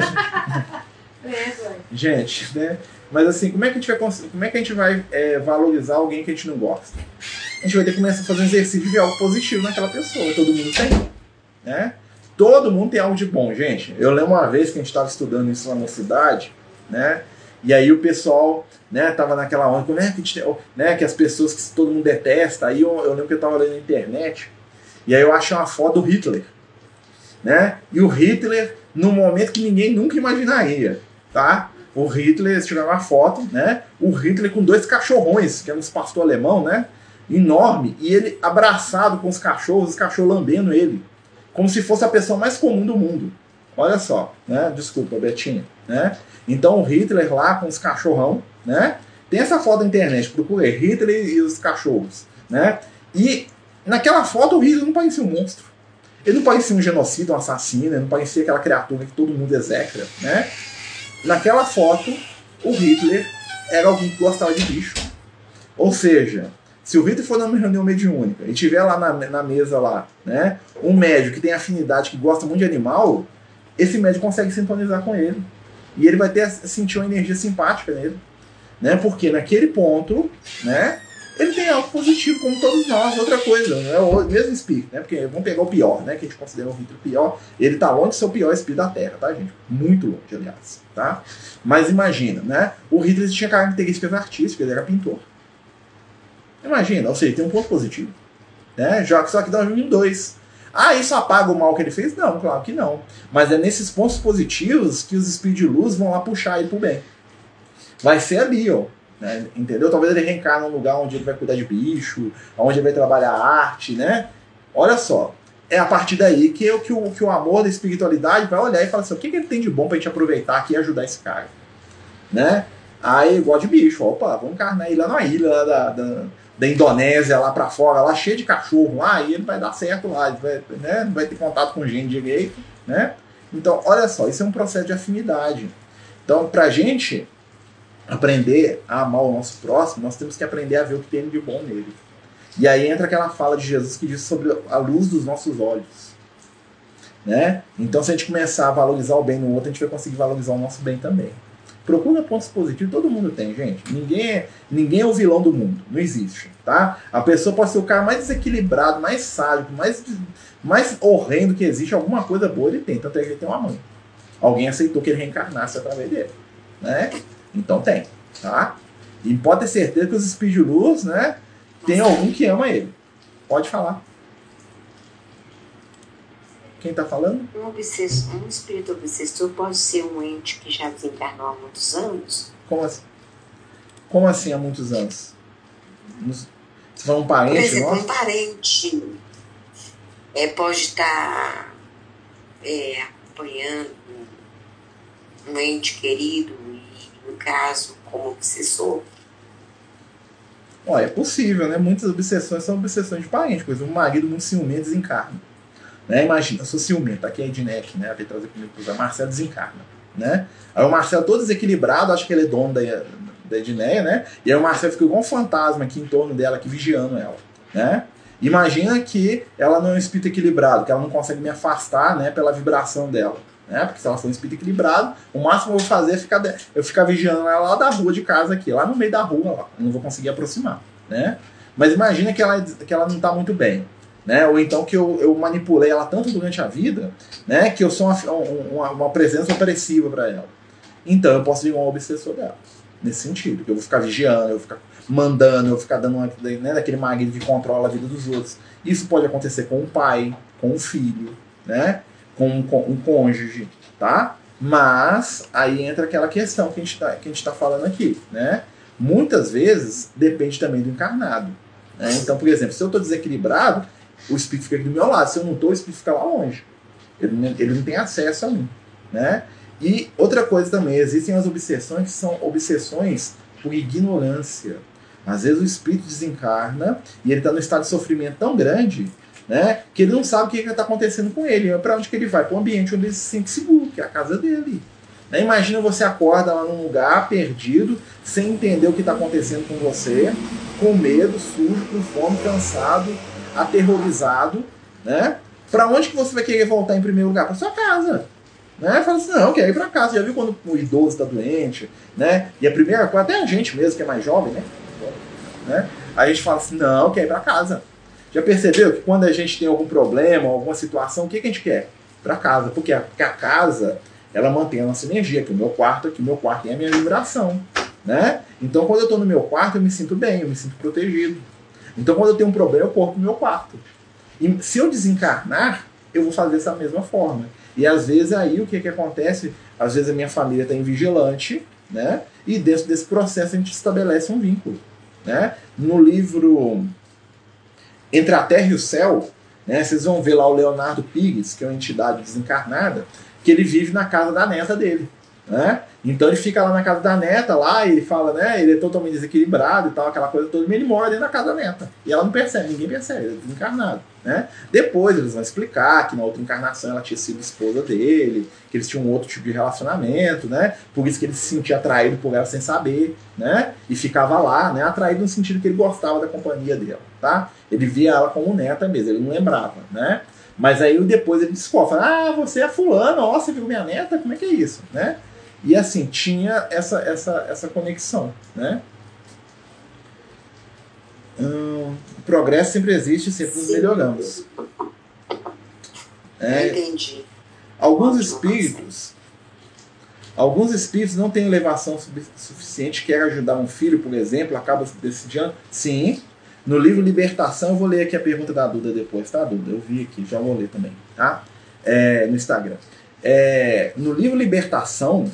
É. (laughs) é, gente, né? Mas assim, como é que a gente vai, como é que a gente vai é, valorizar alguém que a gente não gosta? A gente vai ter que começar a fazer um exercício de algo positivo naquela pessoa. Todo mundo tem. Né? Todo mundo tem algo de bom, gente. Eu lembro uma vez que a gente estava estudando isso lá na cidade, né? E aí o pessoal, né, tava naquela onda, né, que, né, que as pessoas que todo mundo detesta. Aí eu, eu lembro que eu tava lendo na internet, e aí eu achei uma foto do Hitler, né? E o Hitler num momento que ninguém nunca imaginaria, tá? O Hitler, se tiver uma foto, né? O Hitler com dois cachorrões, que é um pastor alemão, né? Enorme, e ele abraçado com os cachorros, os cachorros lambendo ele como se fosse a pessoa mais comum do mundo. Olha só, né? Desculpa, Betinha, né? Então o Hitler lá com os cachorrão, né? Tem essa foto na internet, procure Hitler e os cachorros, né? E naquela foto o Hitler não parecia um monstro. Ele não parecia um genocida, um assassino, ele não parecia aquela criatura que todo mundo execra, né? Naquela foto, o Hitler era alguém que gostava de bicho. Ou seja, se o Vitor for numa reunião mediúnica e tiver lá na, na mesa lá, né, um médico que tem afinidade, que gosta muito de animal, esse médico consegue sintonizar com ele. E ele vai ter sentir uma energia simpática nele. Né? Porque naquele ponto, né, ele tem algo positivo, como todos nós. Outra coisa, né? o mesmo espírito, né? Porque vamos pegar o pior, né? Que a gente considera o Vitor pior. Ele tá longe de ser o pior espírito da Terra, tá, gente? Muito longe, aliás. Tá? Mas imagina, né? O Hitler tinha características artísticas, ele era pintor. Imagina, ou seja, tem um ponto positivo. Né? Só que dá um dois. Ah, isso apaga o mal que ele fez? Não, claro que não. Mas é nesses pontos positivos que os de luz vão lá puxar ele pro bem. Vai ser ali, ó. Né? Entendeu? Talvez ele reencarne num lugar onde ele vai cuidar de bicho, onde ele vai trabalhar arte, né? Olha só. É a partir daí que, eu, que, o, que o amor da espiritualidade vai olhar e falar assim: o que, que ele tem de bom pra gente aproveitar aqui e ajudar esse cara? Né? Aí, igual de bicho, opa, vamos encarnar ele lá na ilha lá da, da, da Indonésia, lá pra fora, lá cheio de cachorro lá, e ele vai dar certo lá, vai, né, não vai ter contato com gente direito, né? Então, olha só, isso é um processo de afinidade. Então, pra gente aprender a amar o nosso próximo, nós temos que aprender a ver o que tem de bom nele. E aí entra aquela fala de Jesus que diz sobre a luz dos nossos olhos. Né? Então, se a gente começar a valorizar o bem no outro, a gente vai conseguir valorizar o nosso bem também. Procura pontos positivos, todo mundo tem, gente. Ninguém é, ninguém é o vilão do mundo, não existe, tá? A pessoa pode ser o cara mais desequilibrado, mais sádico, mais, mais horrendo que existe, alguma coisa boa ele tem, tanto é que ele tem uma mãe. Alguém aceitou que ele reencarnasse através dele, né? Então tem, tá? E pode ter certeza que os espíritos né, tem algum que ama ele. Pode falar. Quem está falando? Um, obsessor, um espírito obsessor pode ser um ente que já desencarnou há muitos anos? Como assim? Como assim há muitos anos? Você fala um parente? Por exemplo, nosso? um parente é, pode estar é, acompanhando um ente querido e, no caso, como obsessor. Olha, é possível, né? Muitas obsessões são obsessões de parente, coisa. Um marido muito ciumento desencarna. Né? Imagina, eu sou ciumento, aqui é a Ednec, né? Veio trazer comigo para Marcelo desencarna. Né? Aí o Marcelo todo desequilibrado, acha que ele é dono da, da Edneia, né? E aí o Marcelo fica igual um fantasma aqui em torno dela, aqui vigiando ela. Né? Imagina que ela não é um espírito equilibrado, que ela não consegue me afastar né, pela vibração dela. Né? Porque se ela for um espírito equilibrado, o máximo que eu vou fazer é ficar, eu ficar vigiando ela lá da rua de casa aqui, lá no meio da rua, lá. eu não vou conseguir aproximar. Né? Mas imagina que ela, que ela não está muito bem né? Ou então que eu, eu manipulei ela tanto durante a vida, né? Que eu sou uma, uma, uma presença opressiva para ela. Então eu posso virar um obsessor dela. Nesse sentido, eu vou ficar vigiando, eu vou ficar mandando, eu vou ficar dando né, daquele marido que controla a vida dos outros. Isso pode acontecer com um pai, com um filho, né? Com, com um cônjuge, tá? Mas aí entra aquela questão que a gente está tá falando aqui, né? Muitas vezes depende também do encarnado. Né? Então, por exemplo, se eu estou desequilibrado, o espírito fica aqui do meu lado. Se eu não estou, o espírito fica lá longe. Ele ele não tem acesso a mim. Né? E outra coisa também, existem as obsessões que são obsessões por ignorância. Às vezes o espírito desencarna e ele está no estado de sofrimento tão grande né, que ele não sabe o que está acontecendo com ele. Para onde que ele vai? Para um ambiente onde ele se sente seguro, que é a casa dele. Né? Imagina você acorda lá num lugar perdido, sem entender o que está acontecendo com você, com medo, sujo, com fome, cansado, aterrorizado, né? Para onde que você vai querer voltar em primeiro lugar? Para sua casa. Né? Fala assim, não, eu quero ir para casa. Já viu quando o idoso está doente, né? E a primeira coisa, até a gente mesmo que é mais jovem, né? né? A gente fala assim, não, eu quero ir para casa. Já percebeu que quando a gente tem algum problema, alguma situação, o que, que a gente quer? Para casa. Porque a, porque a casa, ela mantém a nossa energia, que o meu quarto aqui, o meu quarto tem a minha vibração. Né? Então quando eu estou no meu quarto, eu me sinto bem, eu me sinto protegido. Então, quando eu tenho um problema, eu corro pro meu quarto. E se eu desencarnar, eu vou fazer dessa mesma forma. E às vezes aí o que, que acontece? Às vezes a minha família está em vigilante, né? E dentro desse processo a gente estabelece um vínculo. Né? No livro Entre a Terra e o Céu, né, vocês vão ver lá o Leonardo Pigues, que é uma entidade desencarnada, que ele vive na casa da neta dele. Né? Então ele fica lá na casa da neta, lá, e ele fala, né? Ele é totalmente desequilibrado e tal, aquela coisa toda, mas ele mora dentro da casa da neta. E ela não percebe, ninguém percebe, ele é desencarnado. Né? Depois eles vão explicar que na outra encarnação ela tinha sido esposa dele, que eles tinham um outro tipo de relacionamento, né? Por isso que ele se sentia atraído por ela sem saber, né? E ficava lá, né? Atraído no sentido que ele gostava da companhia dela, tá? Ele via ela como neta mesmo, ele não lembrava, né? Mas aí depois ele descobre, ah, você é fulano, ó, você viu minha neta, como é que é isso, né? E assim, tinha essa, essa, essa conexão, né? Hum, o progresso sempre existe, sempre nos melhoramos. É, entendi. Alguns espíritos, alguns espíritos não têm elevação suficiente, quer ajudar um filho, por exemplo, acaba decidindo. Sim. No livro Libertação, eu vou ler aqui a pergunta da Duda depois, tá, Duda? Eu vi aqui, já vou ler também, tá? É, no Instagram. É, no livro Libertação,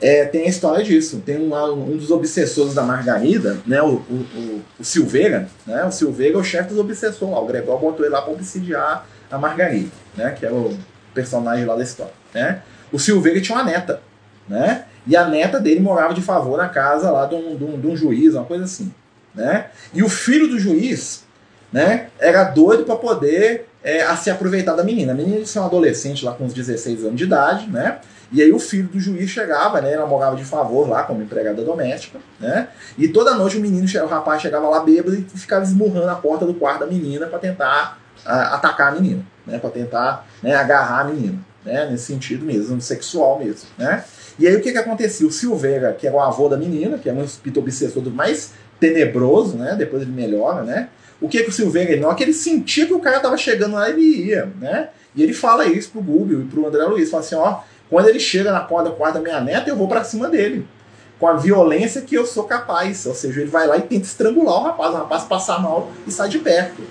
é, tem a história disso. Tem um, um dos obsessores da Margarida, né, o, o, o, Silveira, né, o Silveira é o chefe dos obsessores lá. O Gregor botou ele lá para obsidiar a Margarida, né, que é o personagem lá da história. Né. O Silveira tinha uma neta, né, E a neta dele morava de favor na casa lá de um, de um, de um juiz, uma coisa assim. Né? E o filho do juiz né, era doido para poder é, se aproveitar da menina. A menina disse um adolescente lá com uns 16 anos de idade, né? E aí o filho do juiz chegava, né? Ela morava de favor lá como empregada doméstica, né? E toda noite o menino, o rapaz chegava lá bêbado e ficava esmurrando a porta do quarto da menina para tentar atacar a menina, né? Para tentar né, agarrar a menina, né? Nesse sentido mesmo, sexual mesmo, né? E aí o que que acontecia? O Silveira, que era o avô da menina, que é um espírito obsessor do mais tenebroso, né? Depois ele melhora, né? O que que o Silveira, não, que ele sentia que o cara tava chegando lá, ele ia, né? E ele fala isso pro Gúbio e pro André Luiz, fala assim, ó, quando ele chega na porta do quarto da minha neta, eu vou para cima dele. Com a violência que eu sou capaz. Ou seja, ele vai lá e tenta estrangular o rapaz, o rapaz passa mal e sai de perto.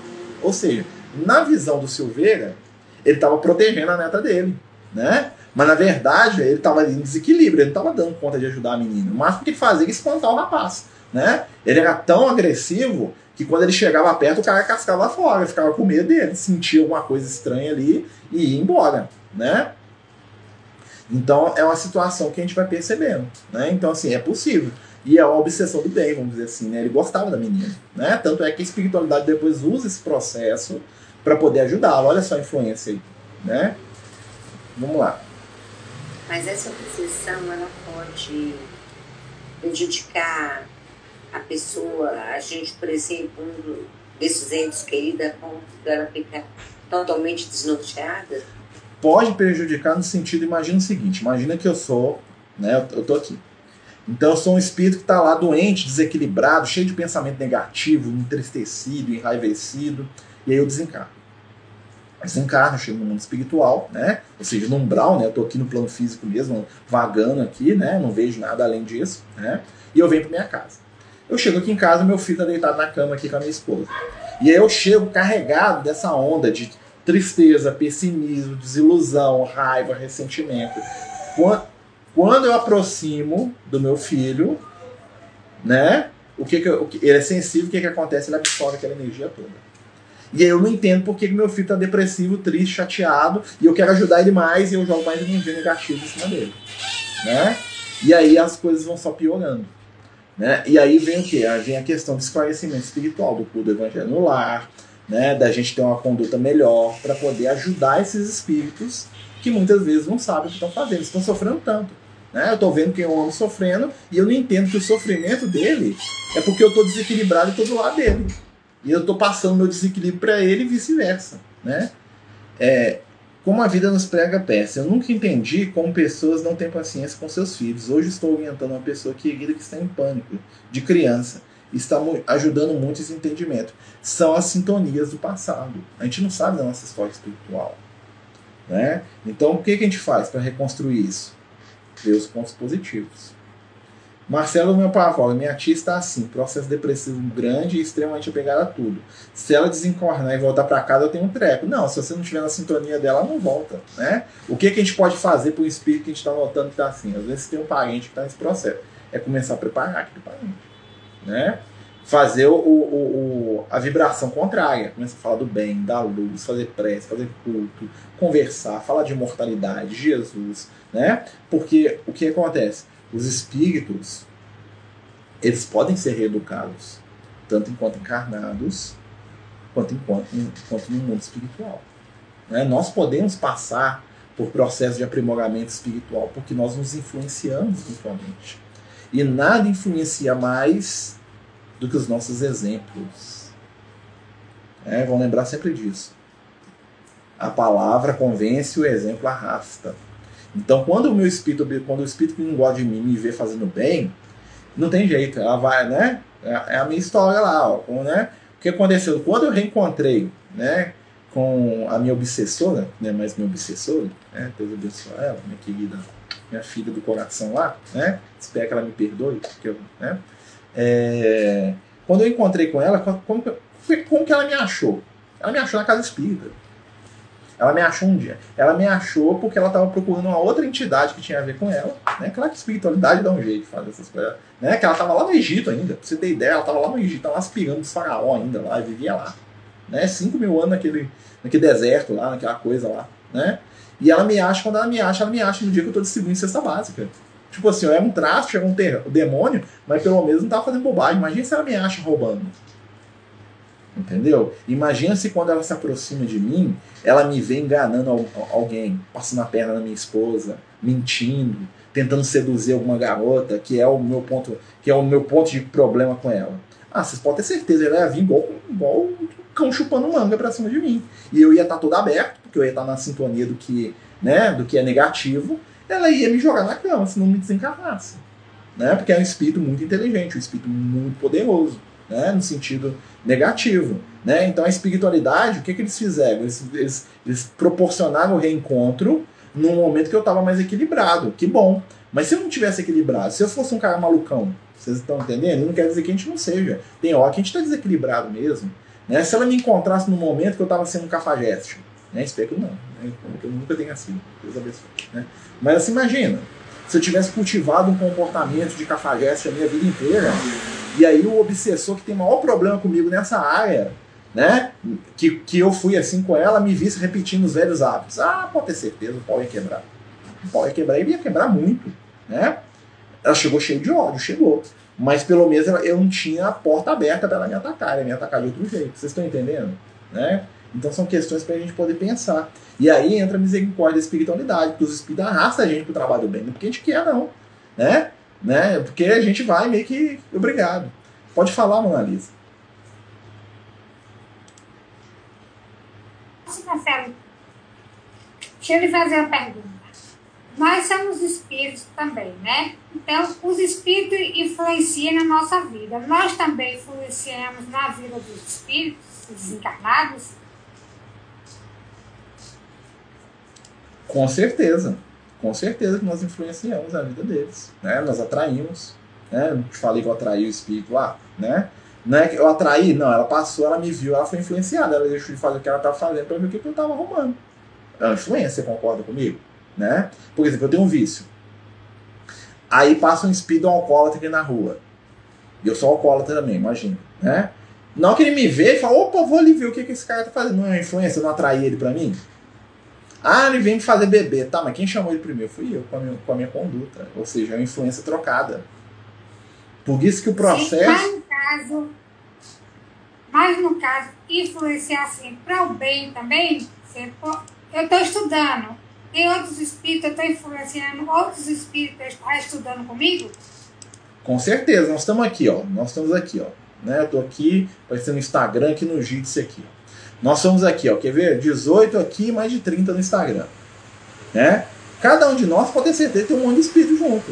Ou seja, na visão do Silveira, ele estava protegendo a neta dele, né? Mas na verdade ele estava em desequilíbrio, ele não estava dando conta de ajudar a menina. O máximo que ele fazia era espantar o rapaz, né? Ele era tão agressivo que quando ele chegava perto o cara cascava fora, ficava com medo dele, sentia alguma coisa estranha ali e ia embora, né? Então é uma situação que a gente vai percebendo, né? Então assim, é possível. E é uma obsessão do bem, vamos dizer assim, né? Ele gostava da menina, né? Tanto é que a espiritualidade depois usa esse processo para poder ajudá-lo. Olha só a influência aí, né? Vamos lá. Mas essa obsessão, ela pode prejudicar a pessoa, a gente, por exemplo, um desses entes queridos, a ponto dela ficar totalmente desnorteada? Pode prejudicar no sentido, imagina o seguinte, imagina que eu sou, né, eu tô aqui. Então eu sou um espírito que está lá doente, desequilibrado, cheio de pensamento negativo, entristecido, enraivecido, e aí eu desencarno. Desencarno, chego no mundo espiritual, né? Ou seja, no umbral, né? Eu tô aqui no plano físico mesmo, vagando aqui, né? Não vejo nada além disso, né? E eu venho para minha casa. Eu chego aqui em casa, meu filho está deitado na cama aqui com a minha esposa. E aí eu chego carregado dessa onda de tristeza, pessimismo, desilusão, raiva, ressentimento. Quando eu aproximo do meu filho, né? O que, que, ele é sensível, o que, que acontece? Ele absorve aquela energia toda. E aí eu não entendo por que meu filho está depressivo, triste, chateado, e eu quero ajudar ele mais e eu jogo mais energia negativa em cima dele. Né? E aí as coisas vão só piorando. Né? E aí vem o? Aí vem a questão do esclarecimento espiritual, do culto do evangelho no lar, né, da gente ter uma conduta melhor para poder ajudar esses espíritos que muitas vezes não sabem o que estão fazendo, estão sofrendo tanto. Né? Eu estou vendo que eu amo sofrendo e eu não entendo que o sofrimento dele é porque eu estou desequilibrado e estou do lado dele. E eu estou passando meu desequilíbrio para ele e vice-versa. Né? É, como a vida nos prega peça. Eu nunca entendi como pessoas não têm paciência com seus filhos. Hoje estou orientando uma pessoa querida que está em pânico, de criança está ajudando muito esse entendimento. São as sintonias do passado. A gente não sabe da nossa história espiritual. Né? Então, o que, que a gente faz para reconstruir isso? Ver os pontos positivos. Marcelo, meu pavor, minha tia está assim, processo depressivo grande e extremamente apegada a tudo. Se ela desencornar e voltar para casa, eu tenho um treco. Não, se você não estiver na sintonia dela, não volta. Né? O que, que a gente pode fazer para o espírito que a gente está notando que está assim? Às vezes tem um parente que está nesse processo. É começar a preparar aquele parente né? Fazer o, o, o, a vibração contrária. Começa a falar do bem, da luz, fazer prece, fazer culto, conversar, falar de imortalidade, Jesus, né? Porque o que acontece? Os espíritos, eles podem ser reeducados, tanto enquanto encarnados, quanto enquanto, enquanto no mundo espiritual. Né? Nós podemos passar por processo de aprimoramento espiritual, porque nós nos influenciamos mutuamente. E nada influencia mais do que os nossos exemplos. É, vão lembrar sempre disso. A palavra convence, o exemplo arrasta. Então, quando o meu espírito, quando o espírito que não gosta de mim me vê fazendo bem, não tem jeito, ela vai, né? É, é a minha história lá, ó, né? O que aconteceu? Quando eu reencontrei, né, com a minha obsessora, né, mais minha obsessora, né, Deus abençoe ela, minha querida minha filha do coração lá, né? Espero que ela me perdoe, porque eu, né? É, quando eu encontrei com ela, como, como, como que ela me achou? Ela me achou na casa espírita. Ela me achou um dia. Ela me achou porque ela estava procurando uma outra entidade que tinha a ver com ela. Né? Claro que espiritualidade dá um jeito de fazer essas coisas. Né? Que ela estava lá no Egito ainda. Pra você ter ideia, ela estava lá no Egito, lá aspirando os faraó ainda lá, vivia lá. Né? Cinco mil anos naquele, naquele deserto lá, naquela coisa lá. Né? E ela me acha, quando ela me acha, ela me acha no dia que eu estou distribuindo cesta básica. Tipo assim, era um traço, era um demônio, mas pelo menos não tava fazendo bobagem. Imagina se ela me acha roubando. Entendeu? Imagina se quando ela se aproxima de mim, ela me vê enganando alguém, passando a perna na minha esposa, mentindo, tentando seduzir alguma garota, que é o meu ponto, que é o meu ponto de problema com ela. Ah, vocês podem ter certeza, ela ia vir igual, igual um cão chupando manga pra cima de mim. E eu ia estar todo aberto, porque eu ia estar na sintonia do que, né, do que é negativo, ela ia me jogar na cama se não me desencarnasse. Né? Porque é um espírito muito inteligente, um espírito muito poderoso, né? no sentido negativo. Né? Então a espiritualidade, o que, que eles fizeram? Eles, eles, eles proporcionaram o reencontro num momento que eu estava mais equilibrado. Que bom. Mas se eu não tivesse equilibrado, se eu fosse um cara malucão, vocês estão entendendo? Não quer dizer que a gente não seja. Tem hora que a gente está desequilibrado mesmo. Né? Se ela me encontrasse no momento que eu estava sendo um cafajeste, né? espero que não, né? que eu nunca tenha sido, Deus abençoe. Né? Mas assim, imagina, se eu tivesse cultivado um comportamento de cafajeste a minha vida inteira, e aí o obsessor que tem maior problema comigo nessa área, né? Que, que eu fui assim com ela, me visse repetindo os velhos hábitos. Ah, pode ter certeza, o pau ia quebrar. O pau ia quebrar, e ia quebrar muito, né? Ela chegou cheia de ódio, chegou. Mas pelo menos eu não tinha a porta aberta para ela me atacar, ela me atacar de outro jeito. Vocês estão entendendo? Né? Então são questões para a gente poder pensar. E aí entra a misericórdia e a espiritualidade, porque os espíritos arrastam a gente para o trabalho do bem, não porque a gente quer, não. Né? né? Porque a gente vai meio que obrigado. Pode falar, Mona Lisa. Marcelo, deixa eu lhe fazer uma pergunta. Nós somos espíritos também, né? Então, os espíritos influenciam na nossa vida. Nós também influenciamos na vida dos espíritos desencarnados? Com certeza com certeza que nós influenciamos a vida deles, né? Nós atraímos, né? Falei que eu atraí o espírito lá, né? Não é que eu atraí, não, ela passou, ela me viu, ela foi influenciada, ela deixou de fazer o que ela estava fazendo para ver o que eu estava arrumando. É uma influência, concorda comigo? Né? Por exemplo, eu tenho um vício. Aí passa um espírito um alcoólatra aqui na rua. E eu sou alcoólatra também, imagina, né? Não que ele me vê e fala, opa, vou ali ver o que, que esse cara tá fazendo. Não é uma influência, eu não atraí ele para mim? Ah, ele vem me fazer beber. Tá, mas quem chamou ele primeiro? Fui eu, com a minha, com a minha conduta. Ou seja, é uma influência trocada. Por isso que o processo. Sim, mas no caso, mas no caso, influenciar assim para o bem também, eu estou estudando. Tem outros espíritos, eu estou influenciando outros espíritos estão estudando comigo? Com certeza, nós estamos aqui, ó. Nós estamos aqui, ó. Né? Eu estou aqui, aparecendo no Instagram, aqui no Jitsi aqui. Ó. Nós somos aqui, ó, quer ver? 18 aqui mais de 30 no Instagram. Né? Cada um de nós pode ter certeza que tem um monte de espírito junto.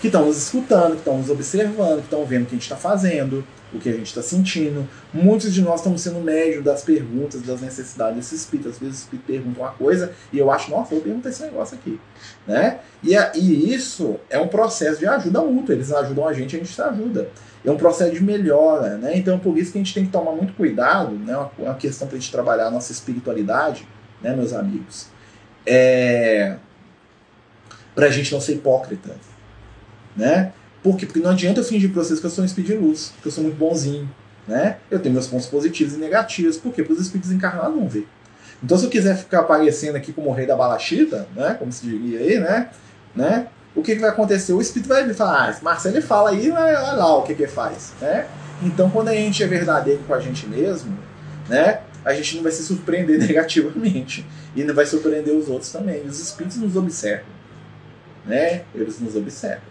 Que estão nos escutando, que estão nos observando, que estão vendo o que a gente está fazendo, o que a gente está sentindo. Muitos de nós estamos sendo médio das perguntas, das necessidades desse espírito. Às vezes o espírito pergunta uma coisa e eu acho, nossa, vou perguntar esse negócio aqui. Né? E, e isso é um processo de ajuda mútua. Eles ajudam a gente, a gente se ajuda é um processo de melhora, né? Então por isso que a gente tem que tomar muito cuidado, né? Uma, uma questão para a gente trabalhar a nossa espiritualidade, né, meus amigos, é para a gente não ser hipócrita, né? Por quê? Porque não adianta eu fingir para vocês que eu sou um espírito de luz, que eu sou muito bonzinho, né? Eu tenho meus pontos positivos e negativos, por quê? Porque os espíritos encarnados não vê. Então se eu quiser ficar aparecendo aqui como o rei da balachita, né? Como se diria aí, né? né? O que, que vai acontecer? O espírito vai falar, ah, Marcelo ele fala aí, olha lá o que que faz, né? Então, quando a gente é verdadeiro com a gente mesmo, né, a gente não vai se surpreender (laughs) negativamente e não vai surpreender os outros também. Os espíritos nos observam, né? Eles nos observam,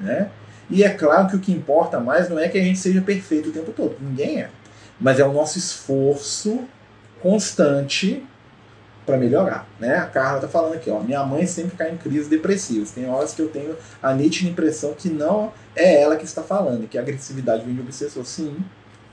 né? E é claro que o que importa mais não é que a gente seja perfeito o tempo todo, ninguém é, mas é o nosso esforço constante para melhorar, né? A Carla tá falando aqui, ó, minha mãe sempre cai em crises depressivas. Tem horas que eu tenho a nítida impressão que não é ela que está falando, que a agressividade vem de obsessor, sim,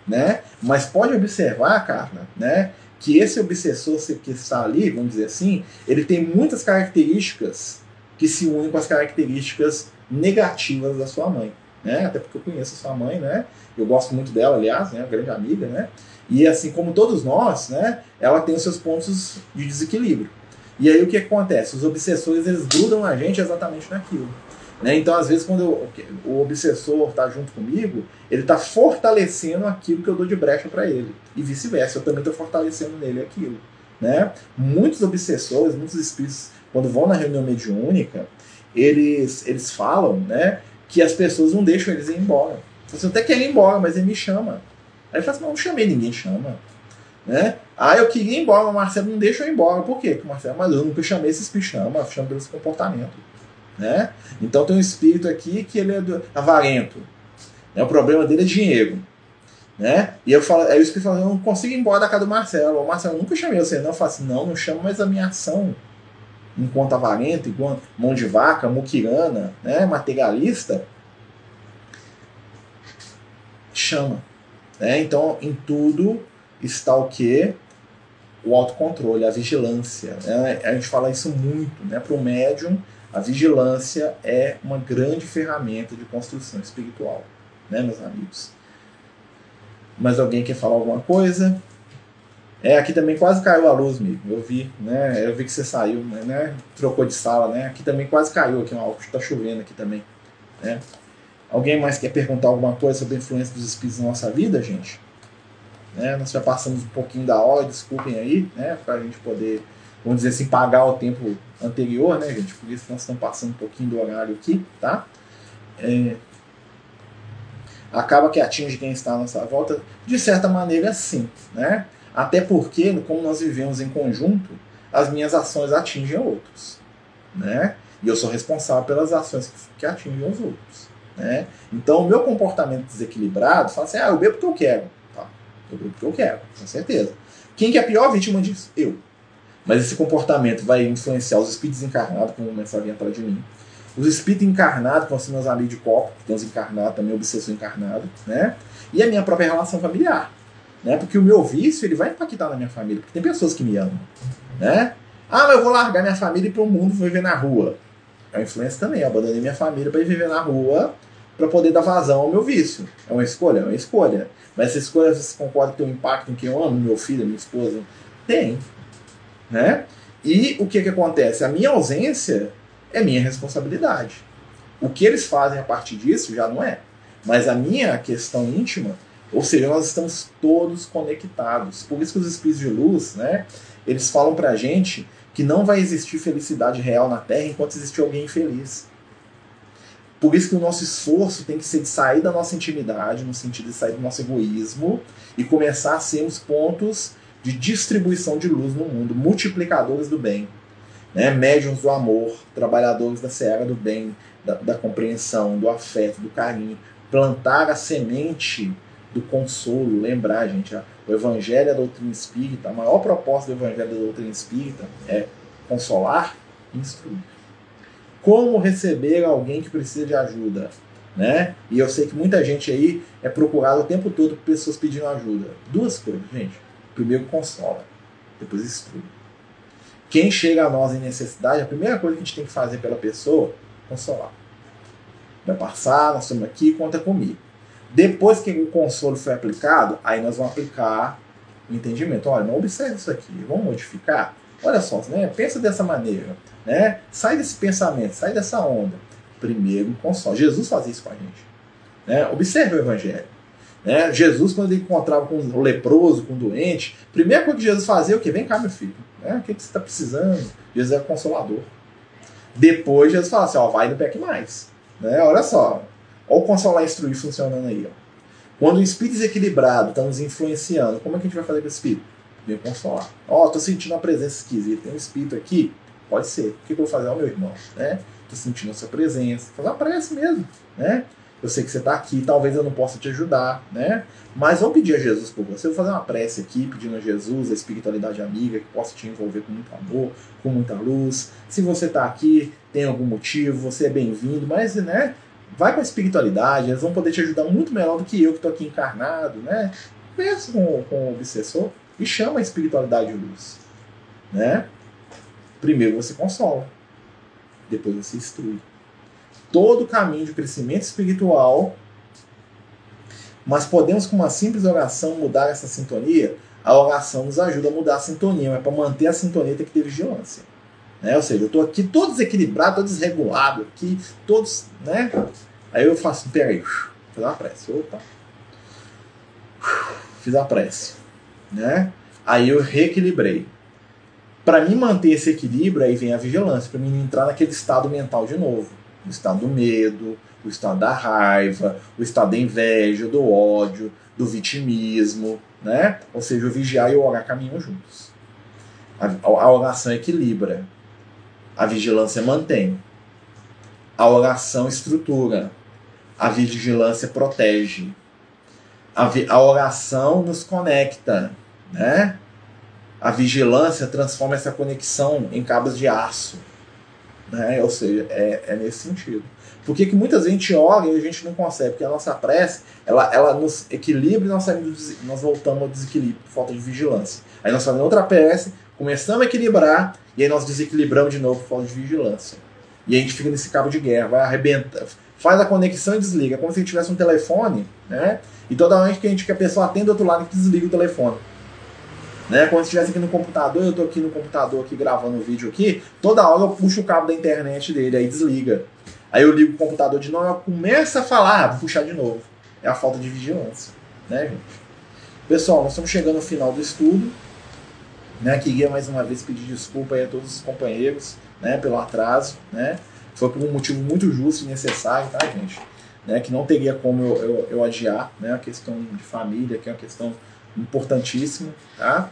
né? Mas pode observar, Carla, né? Que esse obsessor que está ali, vamos dizer assim, ele tem muitas características que se unem com as características negativas da sua mãe, né? Até porque eu conheço a sua mãe, né? Eu gosto muito dela, aliás, né? Uma grande amiga, né? E assim como todos nós, né, ela tem os seus pontos de desequilíbrio. E aí o que acontece? Os obsessores eles grudam a gente exatamente naquilo. Né? Então, às vezes, quando eu, o obsessor está junto comigo, ele está fortalecendo aquilo que eu dou de brecha para ele. E vice-versa, eu também estou fortalecendo nele aquilo. Né? Muitos obsessores, muitos espíritos, quando vão na reunião mediúnica, eles, eles falam né, que as pessoas não deixam eles ir embora. Você até quer ir embora, mas ele me chama. Aí ele fala assim, não, não chamei, ninguém chama. Né? Ah, eu queria ir embora, mas o Marcelo não deixa eu ir embora. Por quê? Porque o Marcelo, mas eu nunca chamei esses chama, eu chamo pelos comportamento. Né? Então tem um espírito aqui que ele é do, avarento. Né? O problema dele é dinheiro. Né? E eu falo, aí o espírito fala, eu não consigo ir embora da casa do Marcelo. O Marcelo, nunca chamei você, não. Eu falo assim, não, não chama mais a minha ação. Enquanto avarento, enquanto mão de vaca, muquirana, né? materialista, chama. Né? Então, em tudo está o que? O autocontrole, a vigilância. Né? A gente fala isso muito. Né? Para o médium, a vigilância é uma grande ferramenta de construção espiritual, né, meus amigos? Mas alguém quer falar alguma coisa? É, aqui também quase caiu a luz, amigo. Eu vi, né? Eu vi que você saiu, né? Trocou de sala, né? Aqui também quase caiu aqui, ó, tá chovendo aqui também, né? Alguém mais quer perguntar alguma coisa sobre a influência dos espíritos na nossa vida, gente? Né? Nós já passamos um pouquinho da hora, desculpem aí, né? Para a gente poder, vamos dizer assim, pagar o tempo anterior, né, gente? Por isso nós estamos passando um pouquinho do horário aqui, tá? É... Acaba que atinge quem está à nossa volta, de certa maneira, sim, né? Até porque, como nós vivemos em conjunto, as minhas ações atingem outros, né? E eu sou responsável pelas ações que atingem os outros. Né? Então, o meu comportamento desequilibrado fala assim: ah, eu bebo porque eu quero. Tá, eu bebo porque eu quero, com certeza. Quem que é a pior vítima disso? Eu. Mas esse comportamento vai influenciar os espíritos encarnados, como começar a vir atrás de mim. Os espíritos encarnados, que vão ser meus amigos de copo, que estão encarnados, também obsessor encarnado, né? E a minha própria relação familiar. Né? Porque o meu vício ele vai impactar na minha família, porque tem pessoas que me amam. Né? Ah, mas eu vou largar minha família e ir para o mundo, viver na rua. É uma influência também. Eu abandonei minha família para ir viver na rua para poder dar vazão ao meu vício. É uma escolha? É uma escolha. Mas essa escolha, você concorda que tem um impacto em quem eu amo, meu filho, minha esposa? Tem. Né? E o que, que acontece? A minha ausência é minha responsabilidade. O que eles fazem a partir disso já não é. Mas a minha questão íntima, ou seja, nós estamos todos conectados. Por isso que os espíritos de luz, né, eles falam pra gente que não vai existir felicidade real na Terra enquanto existir alguém infeliz. Por isso que o nosso esforço tem que ser de sair da nossa intimidade, no sentido de sair do nosso egoísmo e começar a sermos pontos de distribuição de luz no mundo, multiplicadores do bem, né? do amor, trabalhadores da seara do bem, da, da compreensão, do afeto, do carinho, plantar a semente do consolo, lembrar, gente, o Evangelho a doutrina espírita, a maior proposta do Evangelho da doutrina espírita é consolar e instruir. Como receber alguém que precisa de ajuda? Né? E eu sei que muita gente aí é procurado o tempo todo por pessoas pedindo ajuda. Duas coisas, gente. Primeiro consola, depois instrui. Quem chega a nós em necessidade, a primeira coisa que a gente tem que fazer pela pessoa, consolar. Vai passar, nós estamos aqui, conta comigo. Depois que o consolo foi aplicado, aí nós vamos aplicar o entendimento. Olha, não observe isso aqui, vamos modificar. Olha só, né? pensa dessa maneira. Né? Sai desse pensamento, sai dessa onda. Primeiro, consolo. Jesus fazia isso com a gente. Né? Observe o Evangelho. Né? Jesus, quando ele encontrava com o leproso, com o doente, primeira coisa que Jesus fazia é o que? Vem cá, meu filho. Né? O que, que você está precisando? Jesus é consolador. Depois Jesus fala assim, ó, vai no peque mais. Né? Olha só. Olha o consolar instruir funcionando aí. Ó. Quando o espírito desequilibrado está nos influenciando, como é que a gente vai fazer com esse espírito? Vem consolar. Ó, oh, tô sentindo uma presença esquisita. Tem um espírito aqui? Pode ser. O que eu vou fazer ao meu irmão? Né? Tô sentindo a sua presença. Fazer uma prece mesmo. Né? eu sei que você está aqui, talvez eu não possa te ajudar, né? Mas vamos pedir a Jesus por você. Vou fazer uma prece aqui, pedindo a Jesus, a espiritualidade amiga, que possa te envolver com muito amor, com muita luz. Se você está aqui, tem algum motivo, você é bem-vindo, mas, né? Vai com a espiritualidade, eles vão poder te ajudar muito melhor do que eu que estou aqui encarnado, né? Conversa com, com o obsessor e chama a espiritualidade de luz, né? Primeiro você consola, depois você instrui todo o caminho de crescimento espiritual, mas podemos, com uma simples oração, mudar essa sintonia? A oração nos ajuda a mudar a sintonia, mas para manter a sintonia tem que ter vigilância. Né? Ou seja, eu estou aqui todo desequilibrado, todo desregulado, aqui, todos. Né? Aí eu faço, peraí, fiz uma prece. Opa. Fiz a prece. Né? Aí eu reequilibrei. Para mim manter esse equilíbrio, aí vem a vigilância, para mim entrar naquele estado mental de novo. O estado do medo, o estado da raiva, o estado da inveja, do ódio, do vitimismo, né? Ou seja, o vigiar e o orar caminham juntos. A, a oração equilibra, a vigilância mantém, a oração estrutura, a vigilância protege, a, a oração nos conecta, né? A vigilância transforma essa conexão em cabos de aço, né? Ou seja, é, é nesse sentido. Por que, muitas vezes a gente ora e a gente não consegue? Porque a nossa prece, ela, ela nos equilibra e nós, saímos, nós voltamos ao desequilíbrio, falta de vigilância. Aí nós fazemos outra prece, começamos a equilibrar, e aí nós desequilibramos de novo por falta de vigilância. E a gente fica nesse cabo de guerra, vai arrebentar, faz a conexão e desliga. Como se tivesse um telefone, né? E toda vez que a, gente, que a pessoa atende do outro lado, gente desliga o telefone. Né? Quando estivesse aqui no computador, eu estou aqui no computador aqui gravando o um vídeo aqui, toda hora eu puxo o cabo da internet dele, aí desliga. Aí eu ligo o computador de novo, começa a falar, ah, vou puxar de novo. É a falta de vigilância, né, gente? Pessoal, nós estamos chegando ao final do estudo. Né? Queria mais uma vez pedir desculpa a todos os companheiros, né, pelo atraso, né? Foi por um motivo muito justo e necessário, tá, gente? Né, que não teria como eu, eu, eu adiar, né? A questão de família, que é uma questão importantíssima, tá?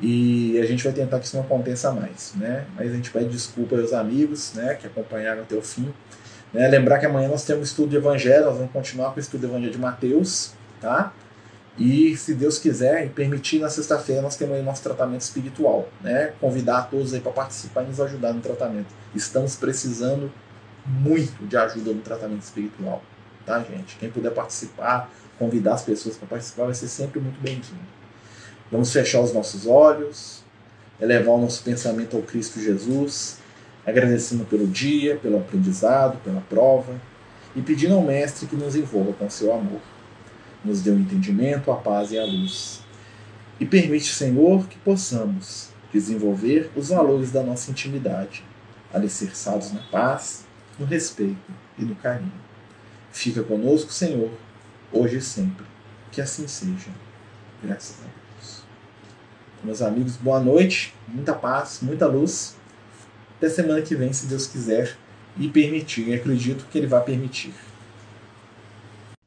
E a gente vai tentar que isso não aconteça mais, né? Mas a gente pede desculpa aos amigos, né, que acompanharam até o fim. Né? Lembrar que amanhã nós temos estudo de Evangelho, nós vamos continuar com o estudo do Evangelho de Mateus, tá? E se Deus quiser e permitir, na sexta-feira nós temos aí nosso tratamento espiritual, né? Convidar todos aí para participar e nos ajudar no tratamento. Estamos precisando muito de ajuda no tratamento espiritual, tá, gente? Quem puder participar, convidar as pessoas para participar, vai ser sempre muito bem-vindo. Vamos fechar os nossos olhos, elevar o nosso pensamento ao Cristo Jesus agradecendo pelo dia, pelo aprendizado, pela prova e pedindo ao Mestre que nos envolva com seu amor. Nos dê o um entendimento, a paz e a luz. E permite, Senhor, que possamos desenvolver os valores da nossa intimidade, alicerçados na paz, no respeito e no carinho. Fica conosco, Senhor, hoje e sempre. Que assim seja. Graças a Deus. Meus amigos, boa noite, muita paz, muita luz até semana que vem, se Deus quiser e permitir. acredito que Ele vai permitir.